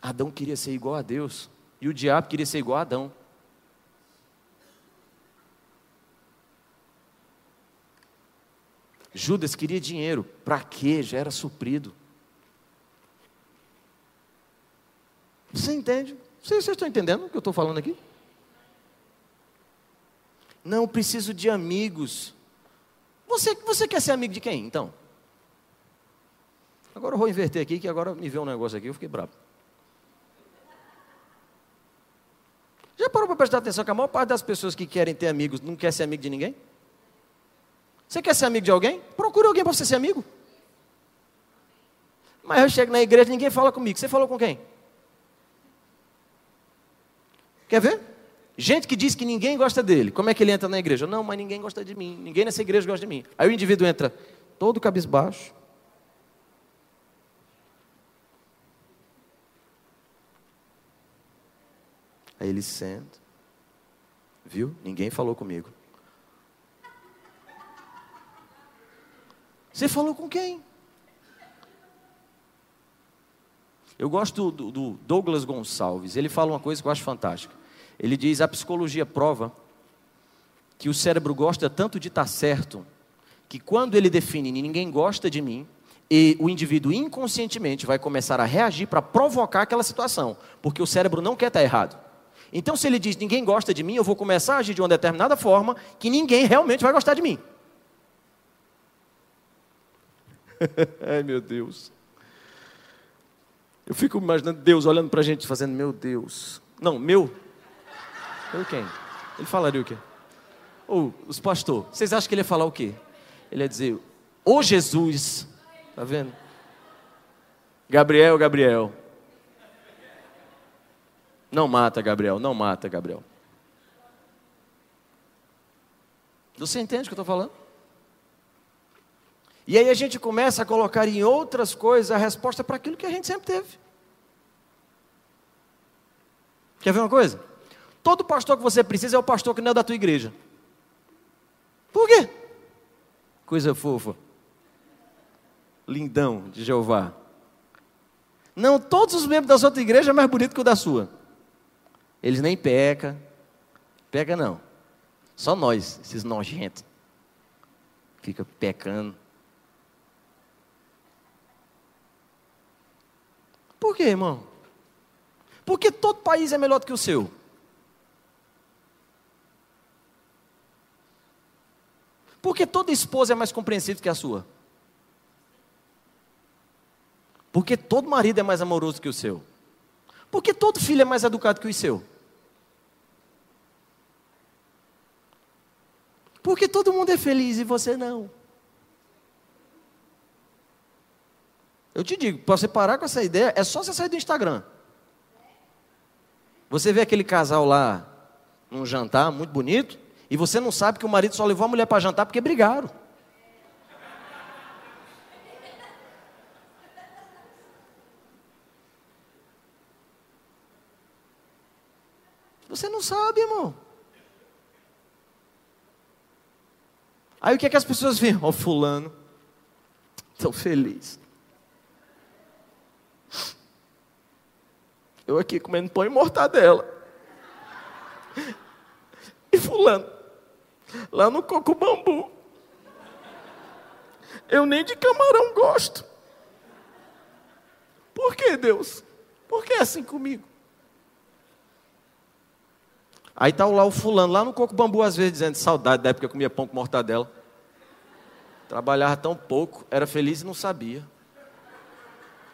Adão queria ser igual a Deus e o diabo queria ser igual a Adão. Judas queria dinheiro, para quê? Já era suprido. Você entende? Vocês, vocês estão entendendo o que eu estou falando aqui? Não, preciso de amigos. Você, você quer ser amigo de quem, então? Agora eu vou inverter aqui, que agora me vê um negócio aqui, eu fiquei bravo. Já parou para prestar atenção que a maior parte das pessoas que querem ter amigos não quer ser amigo de ninguém? Você quer ser amigo de alguém? Procure alguém para você ser amigo. Mas eu chego na igreja e ninguém fala comigo. Você falou com quem? Quer ver? Gente que diz que ninguém gosta dele, como é que ele entra na igreja? Não, mas ninguém gosta de mim, ninguém nessa igreja gosta de mim. Aí o indivíduo entra todo cabisbaixo. Aí ele senta. Viu? Ninguém falou comigo. Você falou com quem? Eu gosto do, do Douglas Gonçalves. Ele fala uma coisa que eu acho fantástica. Ele diz: a psicologia prova que o cérebro gosta tanto de estar certo que quando ele define ninguém gosta de mim, e o indivíduo inconscientemente vai começar a reagir para provocar aquela situação, porque o cérebro não quer estar errado. Então, se ele diz ninguém gosta de mim, eu vou começar a agir de uma determinada forma que ninguém realmente vai gostar de mim. Ai meu Deus. Eu fico imaginando Deus olhando para a gente fazendo, meu Deus. Não, meu. Eu quem? Ele falaria o quê? Ou os pastores. Vocês acham que ele ia falar o quê? Ele ia dizer, ô Jesus. Tá vendo? Gabriel, Gabriel. Não mata, Gabriel. Não mata, Gabriel. Você entende o que eu estou falando? E aí a gente começa a colocar em outras coisas a resposta para aquilo que a gente sempre teve. Quer ver uma coisa? Todo pastor que você precisa é o pastor que não é da tua igreja. Por quê? Coisa fofa. Lindão de Jeová. Não, todos os membros da sua igreja é mais bonito que o da sua. Eles nem pecam. Pega não. Só nós, esses nojentos. Fica pecando. Por quê, irmão? Porque todo país é melhor do que o seu. Porque toda esposa é mais compreensível que a sua. Porque todo marido é mais amoroso que o seu. Porque todo filho é mais educado que o seu. Porque todo mundo é feliz e você não. Eu te digo, para você parar com essa ideia, é só você sair do Instagram. Você vê aquele casal lá num jantar muito bonito, e você não sabe que o marido só levou a mulher para jantar porque brigaram. Você não sabe, irmão. Aí o que é que as pessoas veem? Ó, oh, fulano, tão feliz. Eu aqui comendo pão e mortadela. E fulano, lá no coco bambu. Eu nem de camarão gosto. Por que, Deus? Por que é assim comigo? Aí está lá o fulano, lá no coco bambu, às vezes, dizendo saudade da época que eu comia pão com mortadela. Trabalhava tão pouco, era feliz e não sabia.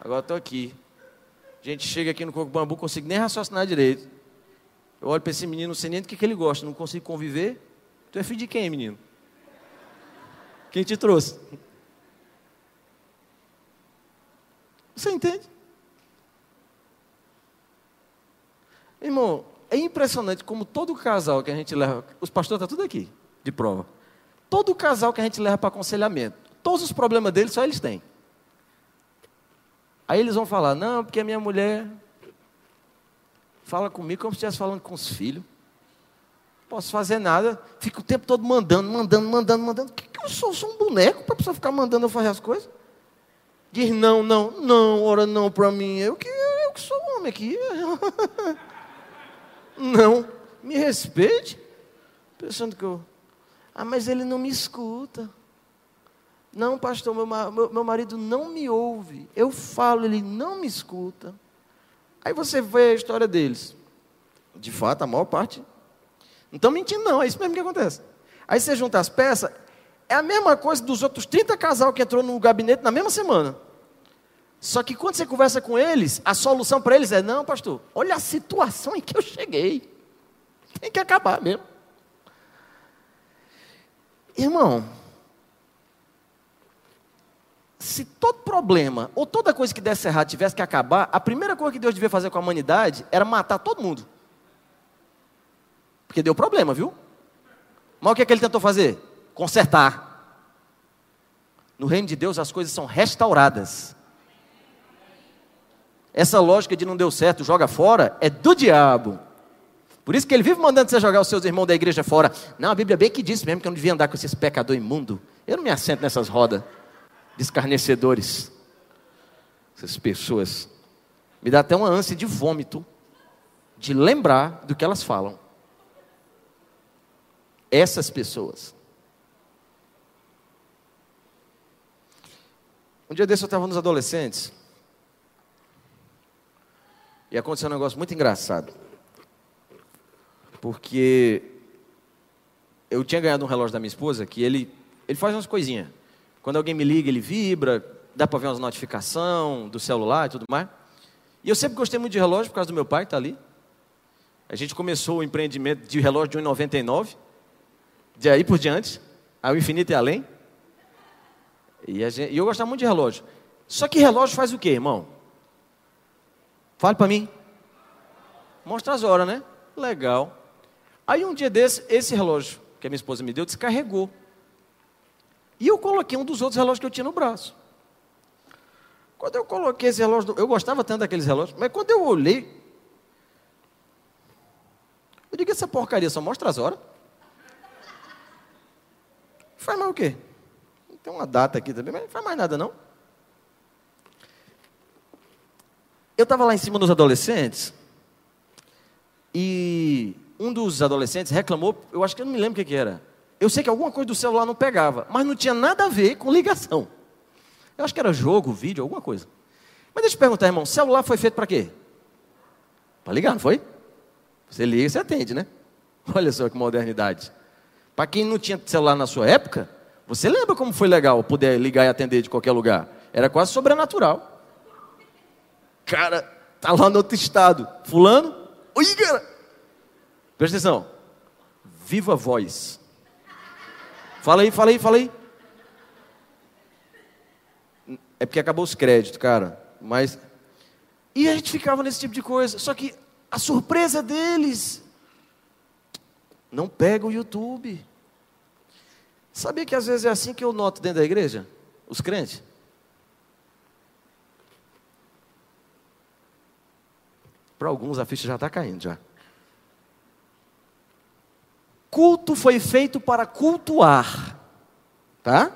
Agora estou aqui, a gente chega aqui no Coco Bambu, consigo nem raciocinar direito. Eu olho para esse menino, não sei nem do que, que ele gosta, não consigo conviver. Tu é filho de quem, menino? Quem te trouxe? Você entende? Irmão, é impressionante como todo casal que a gente leva, os pastores estão tá tudo aqui, de prova. Todo casal que a gente leva para aconselhamento, todos os problemas deles só eles têm. Aí eles vão falar: não, porque a minha mulher fala comigo como se estivesse falando com os filhos. Posso fazer nada, fico o tempo todo mandando, mandando, mandando, mandando. Que, que eu sou? sou um boneco para a pessoa ficar mandando eu fazer as coisas? Diz não, não, não, ora não para mim. Eu que, eu que sou homem aqui. não, me respeite. Pensando que eu. Ah, mas ele não me escuta. Não, pastor, meu, meu, meu marido não me ouve. Eu falo, ele não me escuta. Aí você vê a história deles. De fato, a maior parte. Não mentindo, não. É isso mesmo que acontece. Aí você junta as peças, é a mesma coisa dos outros 30 casal que entrou no gabinete na mesma semana. Só que quando você conversa com eles, a solução para eles é: não, pastor, olha a situação em que eu cheguei. Tem que acabar mesmo. Irmão, se todo problema ou toda coisa que desse errado tivesse que acabar, a primeira coisa que Deus devia fazer com a humanidade era matar todo mundo. Porque deu problema, viu? Mas o que, é que ele tentou fazer? Consertar. No reino de Deus as coisas são restauradas. Essa lógica de não deu certo, joga fora, é do diabo. Por isso que ele vive mandando você jogar os seus irmãos da igreja fora. Não, a Bíblia bem que diz mesmo que eu não devia andar com esses pecadores imundos. Eu não me assento nessas rodas de escarnecedores. Essas pessoas. Me dá até uma ânsia de vômito de lembrar do que elas falam. Essas pessoas. Um dia desse eu estava nos adolescentes. E aconteceu um negócio muito engraçado porque eu tinha ganhado um relógio da minha esposa que ele, ele faz umas coisinhas. Quando alguém me liga, ele vibra, dá para ver umas notificações do celular e tudo mais. E eu sempre gostei muito de relógio por causa do meu pai, que está ali. A gente começou o empreendimento de relógio de 1,99, de aí por diante, ao infinito e além. E, gente, e eu gostava muito de relógio. Só que relógio faz o quê, irmão? Fale para mim. Mostra as horas, né? Legal. Aí um dia desse, esse relógio que a minha esposa me deu descarregou. E eu coloquei um dos outros relógios que eu tinha no braço. Quando eu coloquei esse relógio, eu gostava tanto daqueles relógios, mas quando eu olhei, eu digo, essa porcaria só mostra as horas. Faz mais o quê? Tem uma data aqui também, mas não faz mais nada não. Eu estava lá em cima dos adolescentes e um dos adolescentes reclamou, eu acho que eu não me lembro o que, que era. Eu sei que alguma coisa do celular não pegava, mas não tinha nada a ver com ligação. Eu acho que era jogo, vídeo, alguma coisa. Mas deixa eu te perguntar, irmão, celular foi feito para quê? Para ligar, não foi? Você liga e você atende, né? Olha só que modernidade. Para quem não tinha celular na sua época, você lembra como foi legal poder ligar e atender de qualquer lugar? Era quase sobrenatural. Cara, tá lá no outro estado. Fulano, oi, cara, Presta atenção. Viva voz. Fala aí, fala aí, fala aí. É porque acabou os créditos, cara. Mas. E a gente ficava nesse tipo de coisa. Só que a surpresa deles. Não pega o YouTube. Sabia que às vezes é assim que eu noto dentro da igreja? Os crentes. Para alguns a ficha já está caindo já. Culto foi feito para cultuar, tá?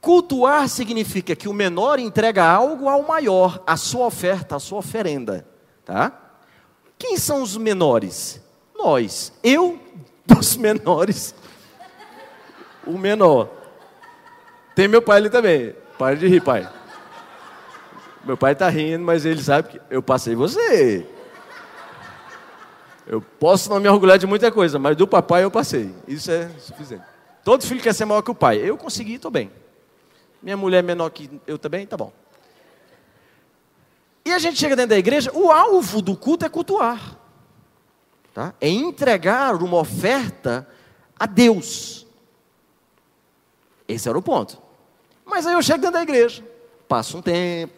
Cultuar significa que o menor entrega algo ao maior, a sua oferta, a sua oferenda, tá? Quem são os menores? Nós. Eu dos menores. O menor. Tem meu pai ali também. Para de rir, pai. Meu pai está rindo, mas ele sabe que eu passei você. Eu posso não me orgulhar de muita coisa, mas do papai eu passei. Isso é suficiente. Todo filho quer ser maior que o pai. Eu consegui, estou bem. Minha mulher é menor que eu também, tá bom. E a gente chega dentro da igreja, o alvo do culto é cultuar. Tá? É entregar uma oferta a Deus. Esse era o ponto. Mas aí eu chego dentro da igreja, passo um tempo,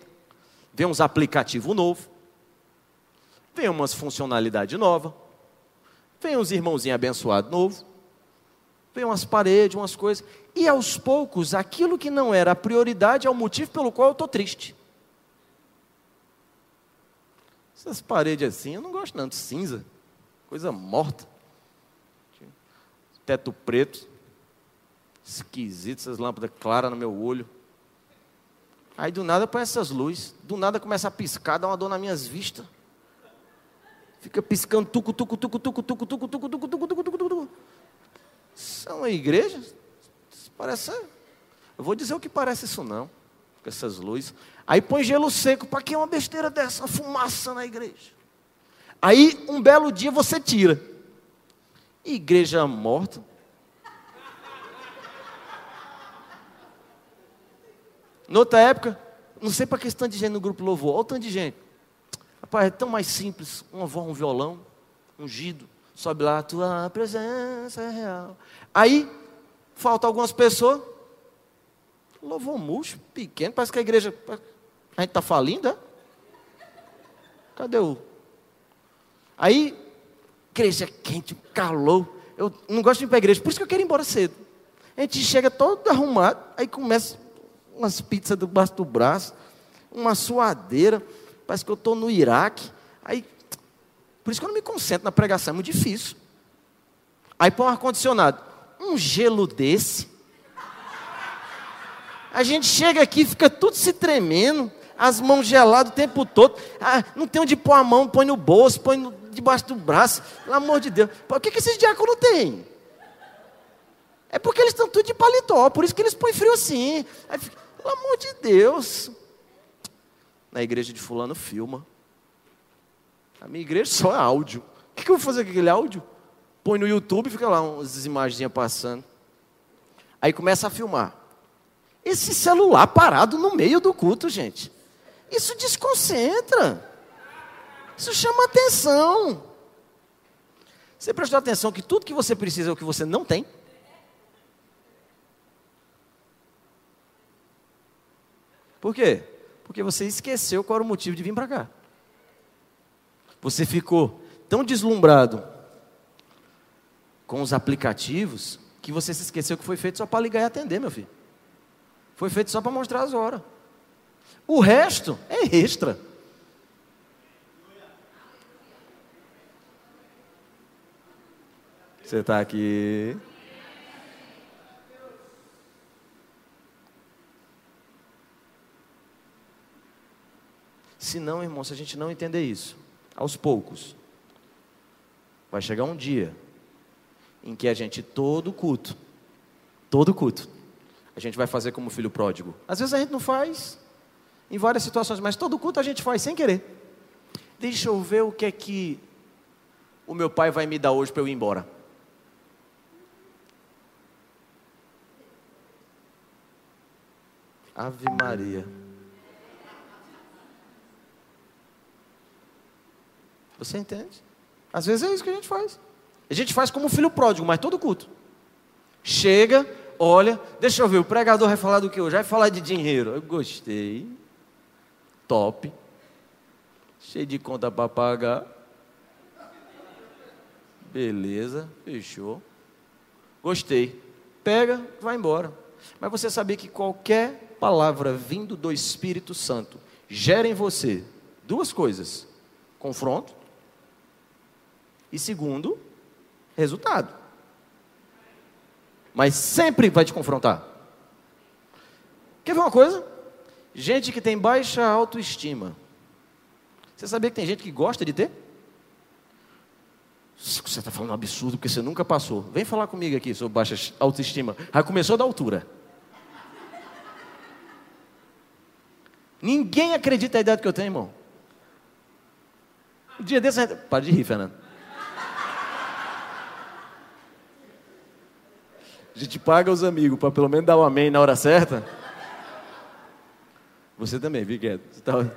vê uns aplicativos novos, vem umas funcionalidades novas, vem uns irmãozinhos abençoados novos, vem umas paredes, umas coisas, e aos poucos aquilo que não era a prioridade é o motivo pelo qual eu estou triste. Essas paredes assim, eu não gosto não, de cinza, coisa morta, teto preto, esquisito, essas lâmpadas claras no meu olho. Aí do nada põe essas luzes, do nada começa a piscar, dá uma dor nas minhas vistas. Fica piscando tuco, tuco, tuco, tuco, tuco, tuco, tuco, tuco, tuco, tuco, tuco, tuco. São uma igreja? Parece. Eu vou dizer o que parece isso não. Com essas luzes. Aí põe gelo seco. Para que uma besteira dessa? Uma fumaça na igreja. Aí um belo dia você tira. Igreja morta. Noutra época, não sei para que esse tanto de gente no grupo louvor. Olha o tanto de gente. Rapaz, é tão mais simples. Uma voz, um violão, ungido. Sobe lá, tua presença é real. Aí, falta algumas pessoas. Louvou murcho, pequeno. Parece que a igreja. A gente está falindo, é? Cadê o. Aí, igreja quente, calor. Eu não gosto de ir para a igreja, por isso que eu quero ir embora cedo. A gente chega todo arrumado, aí começa umas pizzas do braço do braço, uma suadeira parece que eu estou no Iraque. Aí, Por isso que eu não me concentro na pregação, é muito difícil. Aí põe um ar-condicionado. Um gelo desse. A gente chega aqui, fica tudo se tremendo, as mãos geladas o tempo todo. Ah, não tem onde pôr a mão, põe no bolso, põe no, debaixo do braço. Pelo amor de Deus. Por que, que esses diáconos têm? É porque eles estão tudo de paletó, por isso que eles põem frio assim. Aí, pelo amor de Deus. Na igreja de fulano filma. A minha igreja só é áudio. O que, que eu vou fazer com aquele áudio? Põe no YouTube, fica lá umas imagens passando. Aí começa a filmar. Esse celular parado no meio do culto, gente. Isso desconcentra. Isso chama atenção. Você prestou atenção que tudo que você precisa é o que você não tem? Por quê? Porque você esqueceu qual era o motivo de vir para cá. Você ficou tão deslumbrado com os aplicativos que você se esqueceu que foi feito só para ligar e atender, meu filho. Foi feito só para mostrar as horas. O resto é extra. Você está aqui. Se não, irmão, se a gente não entender isso, aos poucos, vai chegar um dia em que a gente, todo culto, todo culto, a gente vai fazer como filho pródigo. Às vezes a gente não faz, em várias situações, mas todo culto a gente faz sem querer. Deixa eu ver o que é que o meu pai vai me dar hoje para eu ir embora. Ave Maria. Você entende? Às vezes é isso que a gente faz. A gente faz como filho pródigo, mas todo culto. Chega, olha, deixa eu ver, o pregador vai falar do que hoje? Vai falar de dinheiro. Eu gostei. Top. Cheio de conta para pagar. Beleza, fechou. Gostei. Pega, vai embora. Mas você sabia que qualquer palavra vindo do Espírito Santo gera em você duas coisas: confronto e segundo, resultado mas sempre vai te confrontar. Quer ver uma coisa? Gente que tem baixa autoestima. Você sabia que tem gente que gosta de ter? Você está falando um absurdo porque você nunca passou. Vem falar comigo aqui sobre baixa autoestima. Aí começou da altura. Ninguém acredita na idade que eu tenho, irmão. Um dia desse. Para de rir, Fernando. A gente paga os amigos para pelo menos dar o um amém na hora certa. Você também, viu, Tá...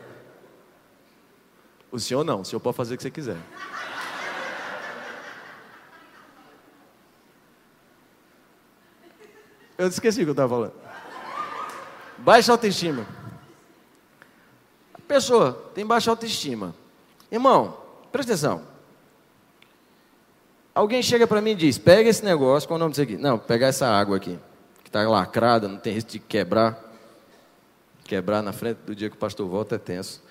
O senhor não, o senhor pode fazer o que você quiser. Eu esqueci o que eu estava falando. Baixa autoestima. Pessoa tem baixa autoestima. Irmão, presta atenção. Alguém chega para mim e diz: pega esse negócio, qual é o nome disso aqui? Não, pegar essa água aqui, que está lacrada, não tem risco de quebrar. Quebrar na frente do dia que o pastor volta é tenso.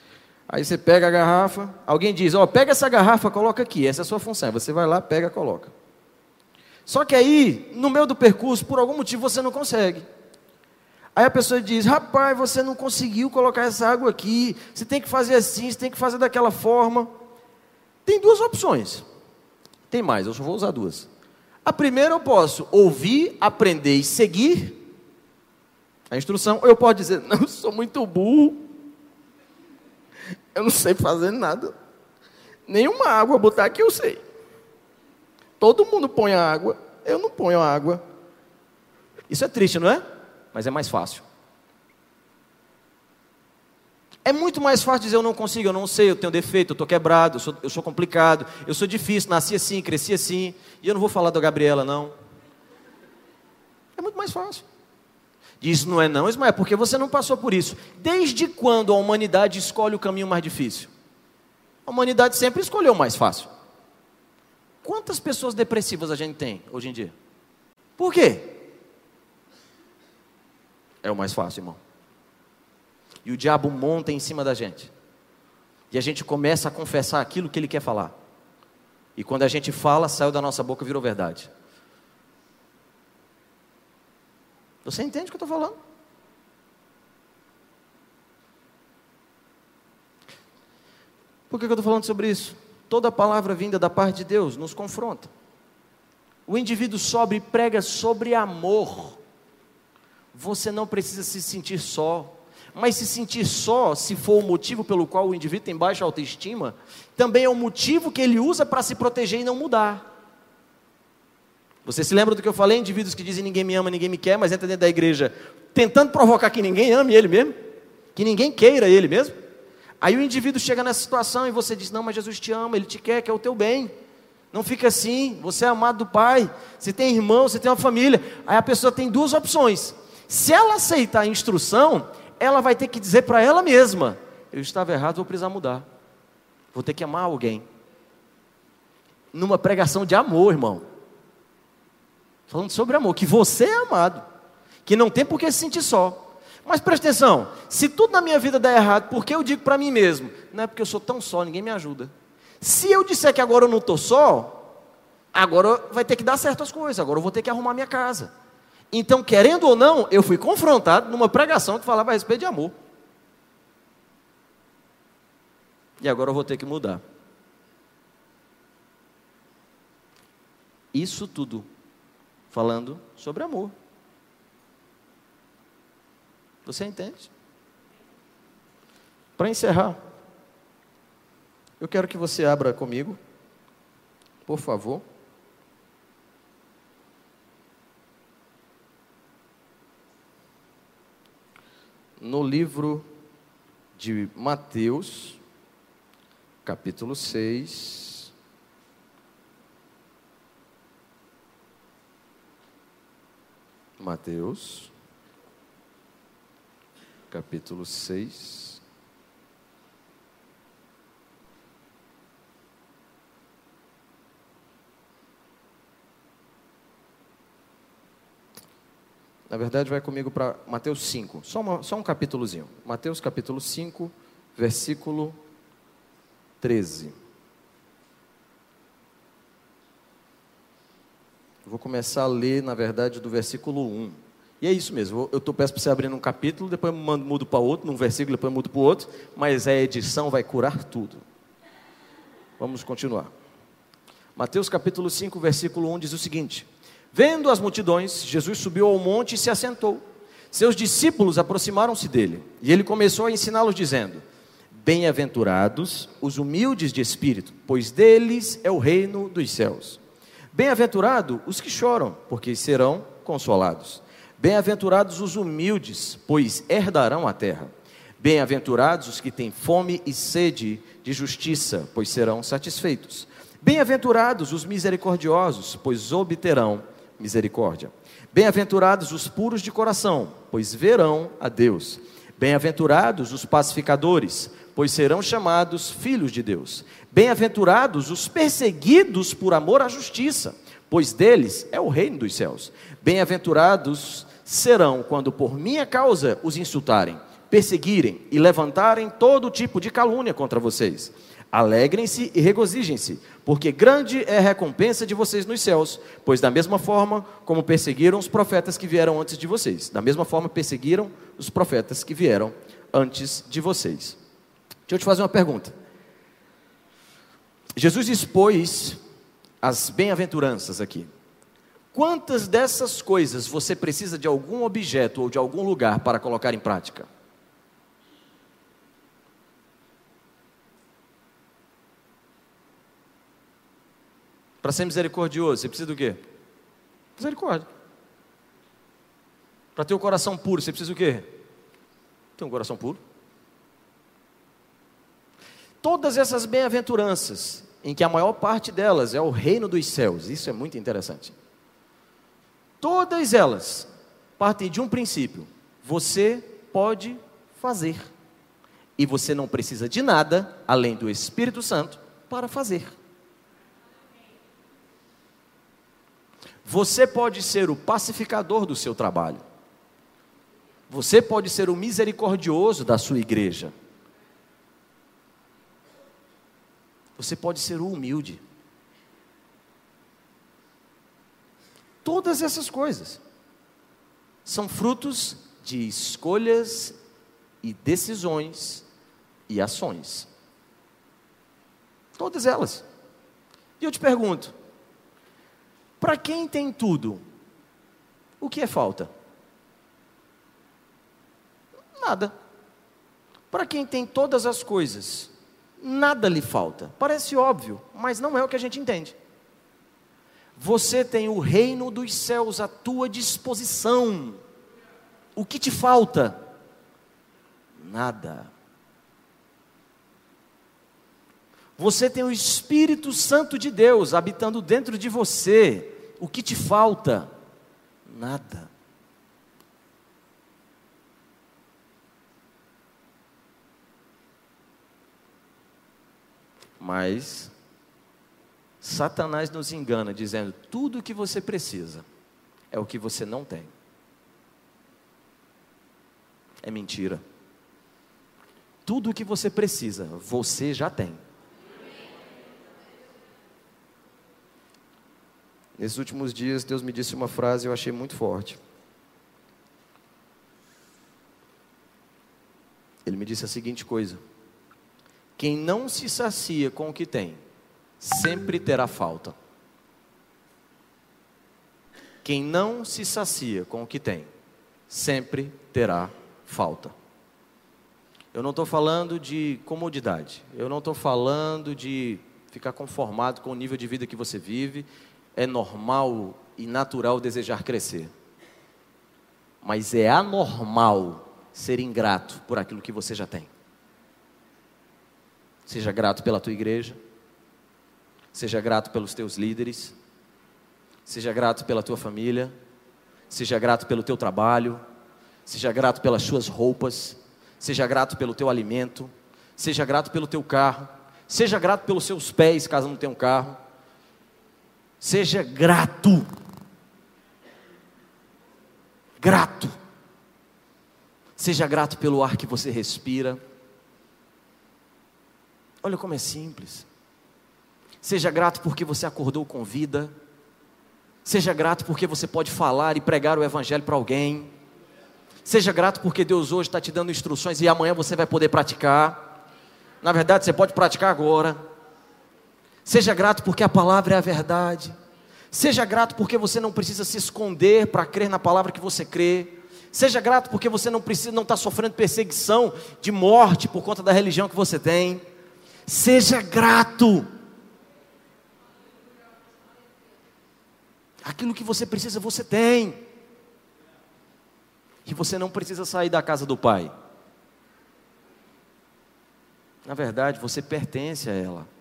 Aí você pega a garrafa, alguém diz: Ó, oh, pega essa garrafa, coloca aqui, essa é a sua função. Você vai lá, pega, coloca. Só que aí, no meio do percurso, por algum motivo você não consegue. Aí a pessoa diz: Rapaz, você não conseguiu colocar essa água aqui, você tem que fazer assim, você tem que fazer daquela forma. Tem duas opções. Tem mais, eu só vou usar duas. A primeira eu posso ouvir, aprender e seguir a instrução, ou eu posso dizer, não, eu sou muito burro, eu não sei fazer nada, nenhuma água botar aqui eu sei. Todo mundo põe a água, eu não ponho a água. Isso é triste, não é? Mas é mais fácil. É muito mais fácil dizer eu não consigo, eu não sei, eu tenho defeito, eu estou quebrado, eu sou, eu sou complicado, eu sou difícil, nasci assim, cresci assim, e eu não vou falar da Gabriela, não. É muito mais fácil. Diz não é não, Ismael, porque você não passou por isso. Desde quando a humanidade escolhe o caminho mais difícil? A humanidade sempre escolheu o mais fácil. Quantas pessoas depressivas a gente tem hoje em dia? Por quê? É o mais fácil, irmão. E o diabo monta em cima da gente. E a gente começa a confessar aquilo que ele quer falar. E quando a gente fala, saiu da nossa boca virou verdade. Você entende o que eu estou falando? Por que eu estou falando sobre isso? Toda palavra vinda da parte de Deus nos confronta. O indivíduo sobre prega sobre amor. Você não precisa se sentir só. Mas se sentir só, se for o motivo pelo qual o indivíduo tem baixa autoestima, também é o motivo que ele usa para se proteger e não mudar. Você se lembra do que eu falei? Indivíduos que dizem ninguém me ama, ninguém me quer, mas entra dentro da igreja tentando provocar que ninguém ame ele mesmo, que ninguém queira ele mesmo. Aí o indivíduo chega nessa situação e você diz: Não, mas Jesus te ama, ele te quer, quer o teu bem. Não fica assim, você é amado do Pai, você tem irmão, você tem uma família. Aí a pessoa tem duas opções. Se ela aceitar a instrução, ela vai ter que dizer para ela mesma: Eu estava errado, vou precisar mudar. Vou ter que amar alguém. Numa pregação de amor, irmão. Falando sobre amor, que você é amado. Que não tem por que se sentir só. Mas preste atenção: se tudo na minha vida der errado, por que eu digo para mim mesmo? Não é porque eu sou tão só, ninguém me ajuda. Se eu disser que agora eu não estou só, agora vai ter que dar certo as coisas, agora eu vou ter que arrumar minha casa. Então, querendo ou não, eu fui confrontado numa pregação que falava a respeito de amor. E agora eu vou ter que mudar. Isso tudo falando sobre amor. Você entende? Para encerrar, eu quero que você abra comigo, por favor. No livro de Mateus, capítulo 6. Mateus, capítulo 6. Na verdade, vai comigo para Mateus 5, só, uma, só um capítulozinho. Mateus capítulo 5, versículo 13. vou começar a ler, na verdade, do versículo 1. E é isso mesmo, eu tô, peço para você abrir um capítulo, depois mando, mudo para outro, num versículo, depois mudo para o outro, mas a edição vai curar tudo. Vamos continuar. Mateus capítulo 5, versículo 1 diz o seguinte: Vendo as multidões, Jesus subiu ao monte e se assentou. Seus discípulos aproximaram-se dele e ele começou a ensiná-los, dizendo: Bem-aventurados os humildes de espírito, pois deles é o reino dos céus. Bem-aventurados os que choram, porque serão consolados. Bem-aventurados os humildes, pois herdarão a terra. Bem-aventurados os que têm fome e sede de justiça, pois serão satisfeitos. Bem-aventurados os misericordiosos, pois obterão misericórdia. Bem-aventurados os puros de coração, pois verão a Deus. Bem-aventurados os pacificadores, pois serão chamados filhos de Deus. Bem-aventurados os perseguidos por amor à justiça, pois deles é o reino dos céus. Bem-aventurados serão quando por minha causa os insultarem, perseguirem e levantarem todo tipo de calúnia contra vocês. Alegrem-se e regozijem-se, porque grande é a recompensa de vocês nos céus, pois da mesma forma como perseguiram os profetas que vieram antes de vocês, da mesma forma perseguiram os profetas que vieram antes de vocês. Deixa eu te fazer uma pergunta. Jesus expôs as bem-aventuranças aqui. Quantas dessas coisas você precisa de algum objeto ou de algum lugar para colocar em prática? Para ser misericordioso, você precisa do quê? Misericórdia. Para ter o um coração puro, você precisa do quê? Ter um coração puro. Todas essas bem-aventuranças, em que a maior parte delas é o reino dos céus, isso é muito interessante. Todas elas partem de um princípio: você pode fazer. E você não precisa de nada além do Espírito Santo para fazer. Você pode ser o pacificador do seu trabalho. Você pode ser o misericordioso da sua igreja. Você pode ser o humilde. Todas essas coisas são frutos de escolhas e decisões e ações. Todas elas. E eu te pergunto: para quem tem tudo, o que é falta? Nada. Para quem tem todas as coisas, nada lhe falta. Parece óbvio, mas não é o que a gente entende. Você tem o reino dos céus à tua disposição. O que te falta? Nada. Você tem o Espírito Santo de Deus habitando dentro de você. O que te falta? Nada. Mas Satanás nos engana dizendo: tudo o que você precisa é o que você não tem. É mentira. Tudo o que você precisa, você já tem. Nesses últimos dias, Deus me disse uma frase que eu achei muito forte. Ele me disse a seguinte coisa: Quem não se sacia com o que tem, sempre terá falta. Quem não se sacia com o que tem, sempre terá falta. Eu não estou falando de comodidade, eu não estou falando de ficar conformado com o nível de vida que você vive. É normal e natural desejar crescer, mas é anormal ser ingrato por aquilo que você já tem. Seja grato pela tua igreja, Seja grato pelos teus líderes. Seja grato pela tua família. Seja grato pelo teu trabalho. Seja grato pelas suas roupas. Seja grato pelo teu alimento. Seja grato pelo teu carro. Seja grato pelos seus pés, caso não tenha um carro. Seja grato. Grato. Seja grato pelo ar que você respira. Olha como é simples. Seja grato porque você acordou com vida. Seja grato porque você pode falar e pregar o Evangelho para alguém. Seja grato porque Deus hoje está te dando instruções e amanhã você vai poder praticar. Na verdade, você pode praticar agora. Seja grato porque a palavra é a verdade. Seja grato porque você não precisa se esconder para crer na palavra que você crê. Seja grato porque você não precisa não está sofrendo perseguição de morte por conta da religião que você tem. Seja grato. Aquilo que você precisa, você tem. E você não precisa sair da casa do Pai. Na verdade, você pertence a ela.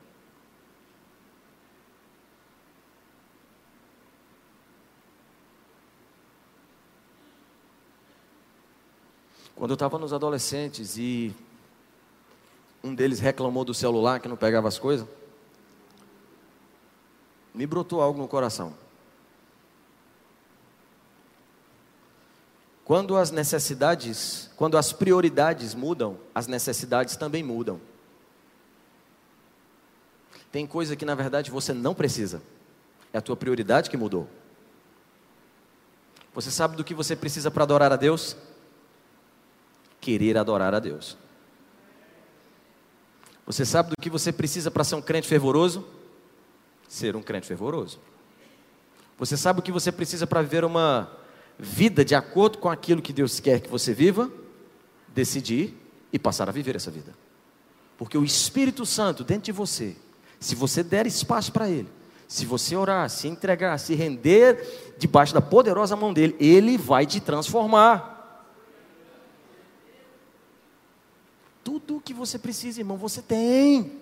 Quando eu estava nos adolescentes e um deles reclamou do celular que não pegava as coisas, me brotou algo no coração. Quando as necessidades, quando as prioridades mudam, as necessidades também mudam. Tem coisa que na verdade você não precisa. É a tua prioridade que mudou. Você sabe do que você precisa para adorar a Deus? Querer adorar a Deus. Você sabe do que você precisa para ser um crente fervoroso? Ser um crente fervoroso. Você sabe o que você precisa para viver uma vida de acordo com aquilo que Deus quer que você viva, decidir e passar a viver essa vida. Porque o Espírito Santo dentro de você, se você der espaço para Ele, se você orar, se entregar, se render debaixo da poderosa mão dele, Ele vai te transformar. Tudo o que você precisa, irmão, você tem.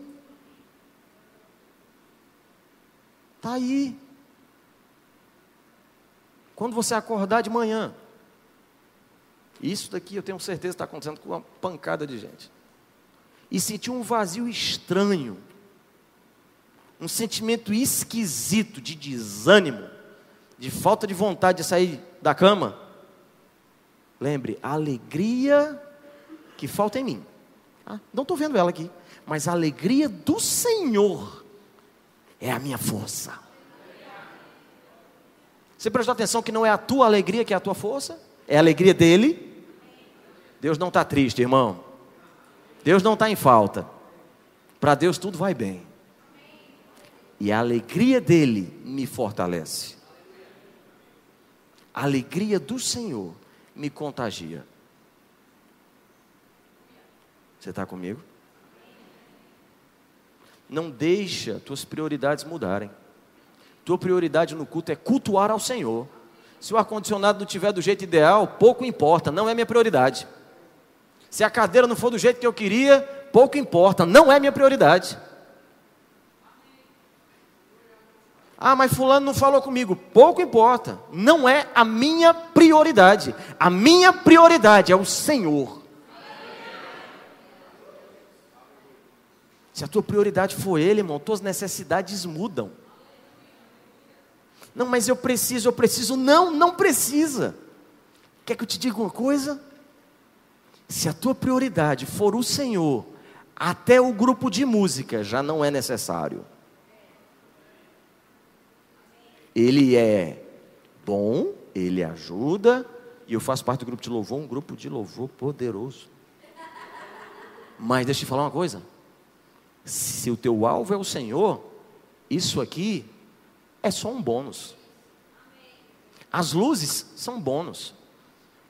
Está aí. Quando você acordar de manhã, isso daqui eu tenho certeza está acontecendo com uma pancada de gente. E sentir um vazio estranho, um sentimento esquisito de desânimo, de falta de vontade de sair da cama. Lembre, a alegria que falta em mim. Ah, não estou vendo ela aqui, mas a alegria do Senhor é a minha força. Você prestou atenção que não é a tua alegria que é a tua força? É a alegria dele? Deus não está triste, irmão. Deus não está em falta. Para Deus tudo vai bem. E a alegria dele me fortalece. A alegria do Senhor me contagia. Você está comigo? Não deixa tuas prioridades mudarem. Tua prioridade no culto é cultuar ao Senhor. Se o ar-condicionado não estiver do jeito ideal, pouco importa, não é minha prioridade. Se a cadeira não for do jeito que eu queria, pouco importa, não é minha prioridade. Ah, mas fulano não falou comigo. Pouco importa. Não é a minha prioridade. A minha prioridade é o Senhor. Se a tua prioridade for Ele, irmão, tuas necessidades mudam. Não, mas eu preciso, eu preciso. Não, não precisa. Quer que eu te diga uma coisa? Se a tua prioridade for o Senhor, até o grupo de música já não é necessário. Ele é bom, ele ajuda, e eu faço parte do grupo de louvor, um grupo de louvor poderoso. Mas deixa eu te falar uma coisa: se o teu alvo é o Senhor, isso aqui é só um bônus. As luzes são bônus.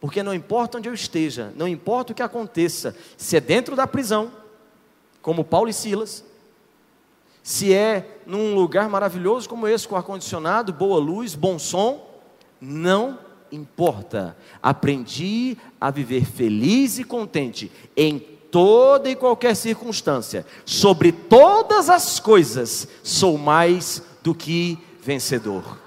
Porque não importa onde eu esteja, não importa o que aconteça, se é dentro da prisão, como Paulo e Silas, se é num lugar maravilhoso como esse, com ar-condicionado, boa luz, bom som, não importa. Aprendi a viver feliz e contente em toda e qualquer circunstância. Sobre todas as coisas, sou mais do que vencedor.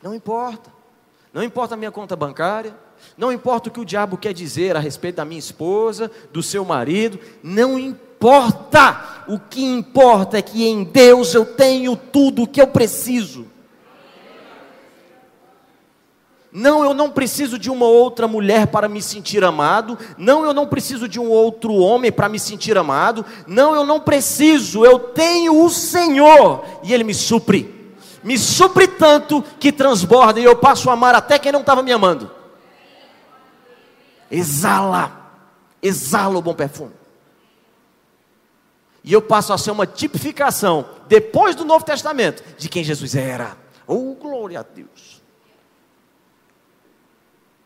Não importa. Não importa a minha conta bancária, não importa o que o diabo quer dizer a respeito da minha esposa, do seu marido, não importa. O que importa é que em Deus eu tenho tudo o que eu preciso. Não, eu não preciso de uma outra mulher para me sentir amado. Não, eu não preciso de um outro homem para me sentir amado. Não, eu não preciso. Eu tenho o Senhor e Ele me supre. Me supre tanto que transborda e eu passo a amar até quem não estava me amando exala, exala o bom perfume. E eu passo a ser uma tipificação, depois do Novo Testamento, de quem Jesus era. Oh, glória a Deus.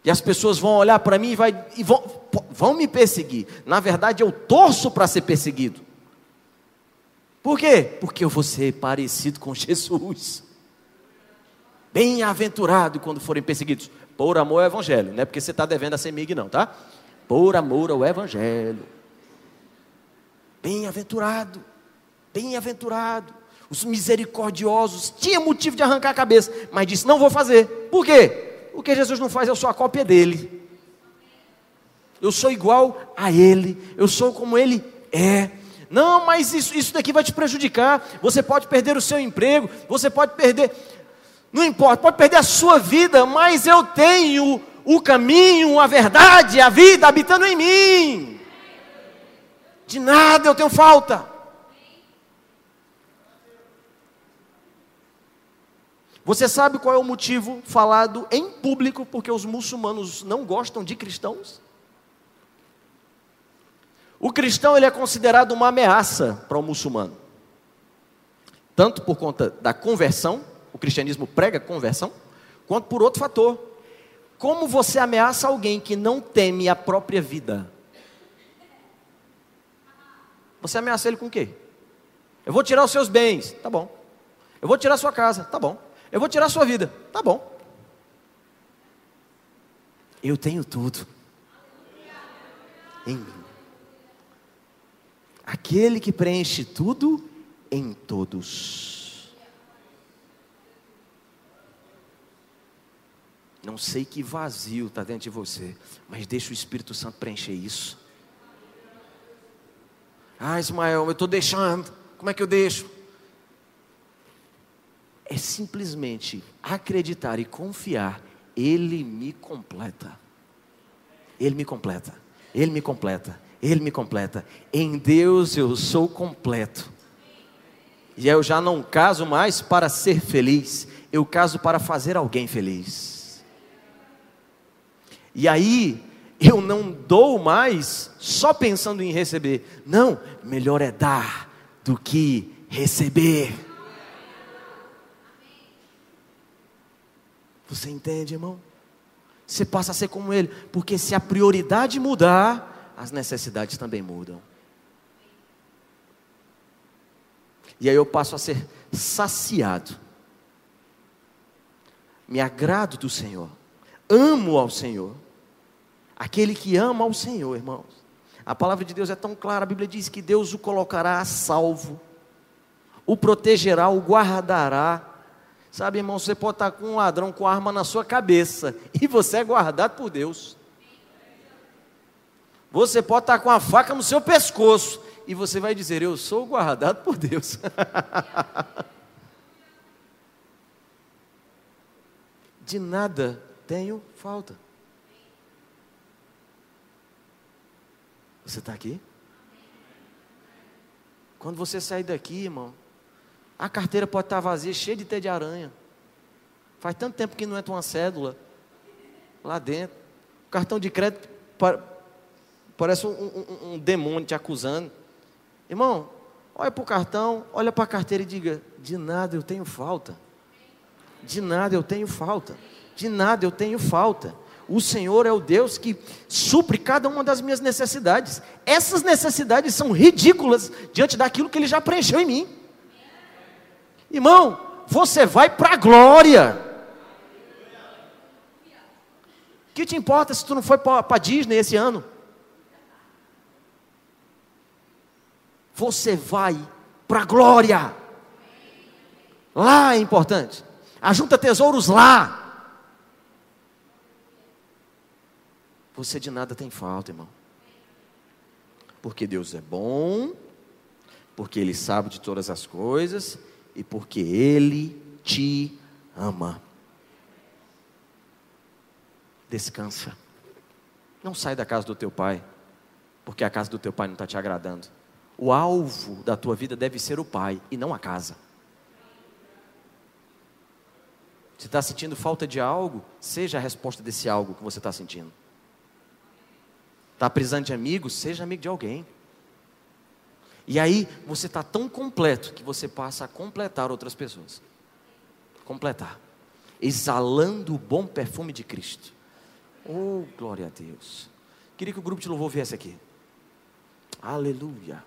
E as pessoas vão olhar para mim e, vai, e vão, vão me perseguir. Na verdade, eu torço para ser perseguido. Por quê? Porque eu vou ser parecido com Jesus. Bem-aventurado quando forem perseguidos por amor ao Evangelho, não é porque você está devendo a semig, não, tá? Por amor ao Evangelho. Bem-aventurado, bem-aventurado. Os misericordiosos tinha motivo de arrancar a cabeça, mas disse: Não vou fazer. Por quê? O que Jesus não faz, eu sou a cópia dele. Eu sou igual a ele, eu sou como ele é. Não, mas isso, isso daqui vai te prejudicar. Você pode perder o seu emprego, você pode perder. Não importa, pode perder a sua vida, mas eu tenho o caminho, a verdade, a vida habitando em mim. De nada eu tenho falta. Você sabe qual é o motivo falado em público porque os muçulmanos não gostam de cristãos? O cristão ele é considerado uma ameaça para o muçulmano, tanto por conta da conversão o cristianismo prega conversão, quanto por outro fator. Como você ameaça alguém que não teme a própria vida? Você ameaça ele com o quê? Eu vou tirar os seus bens, tá bom. Eu vou tirar a sua casa, tá bom. Eu vou tirar a sua vida, tá bom. Eu tenho tudo em mim. Aquele que preenche tudo em todos. Não sei que vazio está dentro de você, mas deixa o Espírito Santo preencher isso. Ah, Ismael, eu estou deixando. Como é que eu deixo? É simplesmente acreditar e confiar. Ele me completa. Ele me completa. Ele me completa. Ele me completa. Em Deus eu sou completo. E eu já não caso mais para ser feliz, eu caso para fazer alguém feliz. E aí, eu não dou mais só pensando em receber. Não, melhor é dar do que receber. Você entende, irmão? Você passa a ser como ele, porque se a prioridade mudar, as necessidades também mudam. E aí eu passo a ser saciado. Me agrado do Senhor. Amo ao Senhor. Aquele que ama ao Senhor, irmãos. A palavra de Deus é tão clara, a Bíblia diz que Deus o colocará a salvo, o protegerá, o guardará. Sabe, irmão, você pode estar com um ladrão com arma na sua cabeça e você é guardado por Deus. Você pode estar com a faca no seu pescoço e você vai dizer: Eu sou guardado por Deus. De nada tenho falta. Você está aqui? Quando você sair daqui, irmão, a carteira pode estar vazia, cheia de teia de aranha. Faz tanto tempo que não entra uma cédula lá dentro. O cartão de crédito parece um, um, um demônio te acusando. Irmão, olha para o cartão, olha para a carteira e diga: de nada eu tenho falta. De nada eu tenho falta. De nada eu tenho falta. O Senhor é o Deus que supre cada uma das minhas necessidades. Essas necessidades são ridículas diante daquilo que Ele já preencheu em mim. Irmão, você vai para a glória. O que te importa se tu não foi para Disney esse ano? Você vai para a glória. Lá é importante. Ajunta tesouros lá. Você de nada tem falta, irmão. Porque Deus é bom, porque Ele sabe de todas as coisas e porque Ele te ama. Descansa. Não sai da casa do teu pai, porque a casa do teu pai não está te agradando. O alvo da tua vida deve ser o pai e não a casa. Se está sentindo falta de algo, seja a resposta desse algo que você está sentindo. Está precisando de amigos? Seja amigo de alguém. E aí você está tão completo que você passa a completar outras pessoas. Completar. Exalando o bom perfume de Cristo. Oh, glória a Deus. Queria que o grupo de louvor viesse aqui. Aleluia.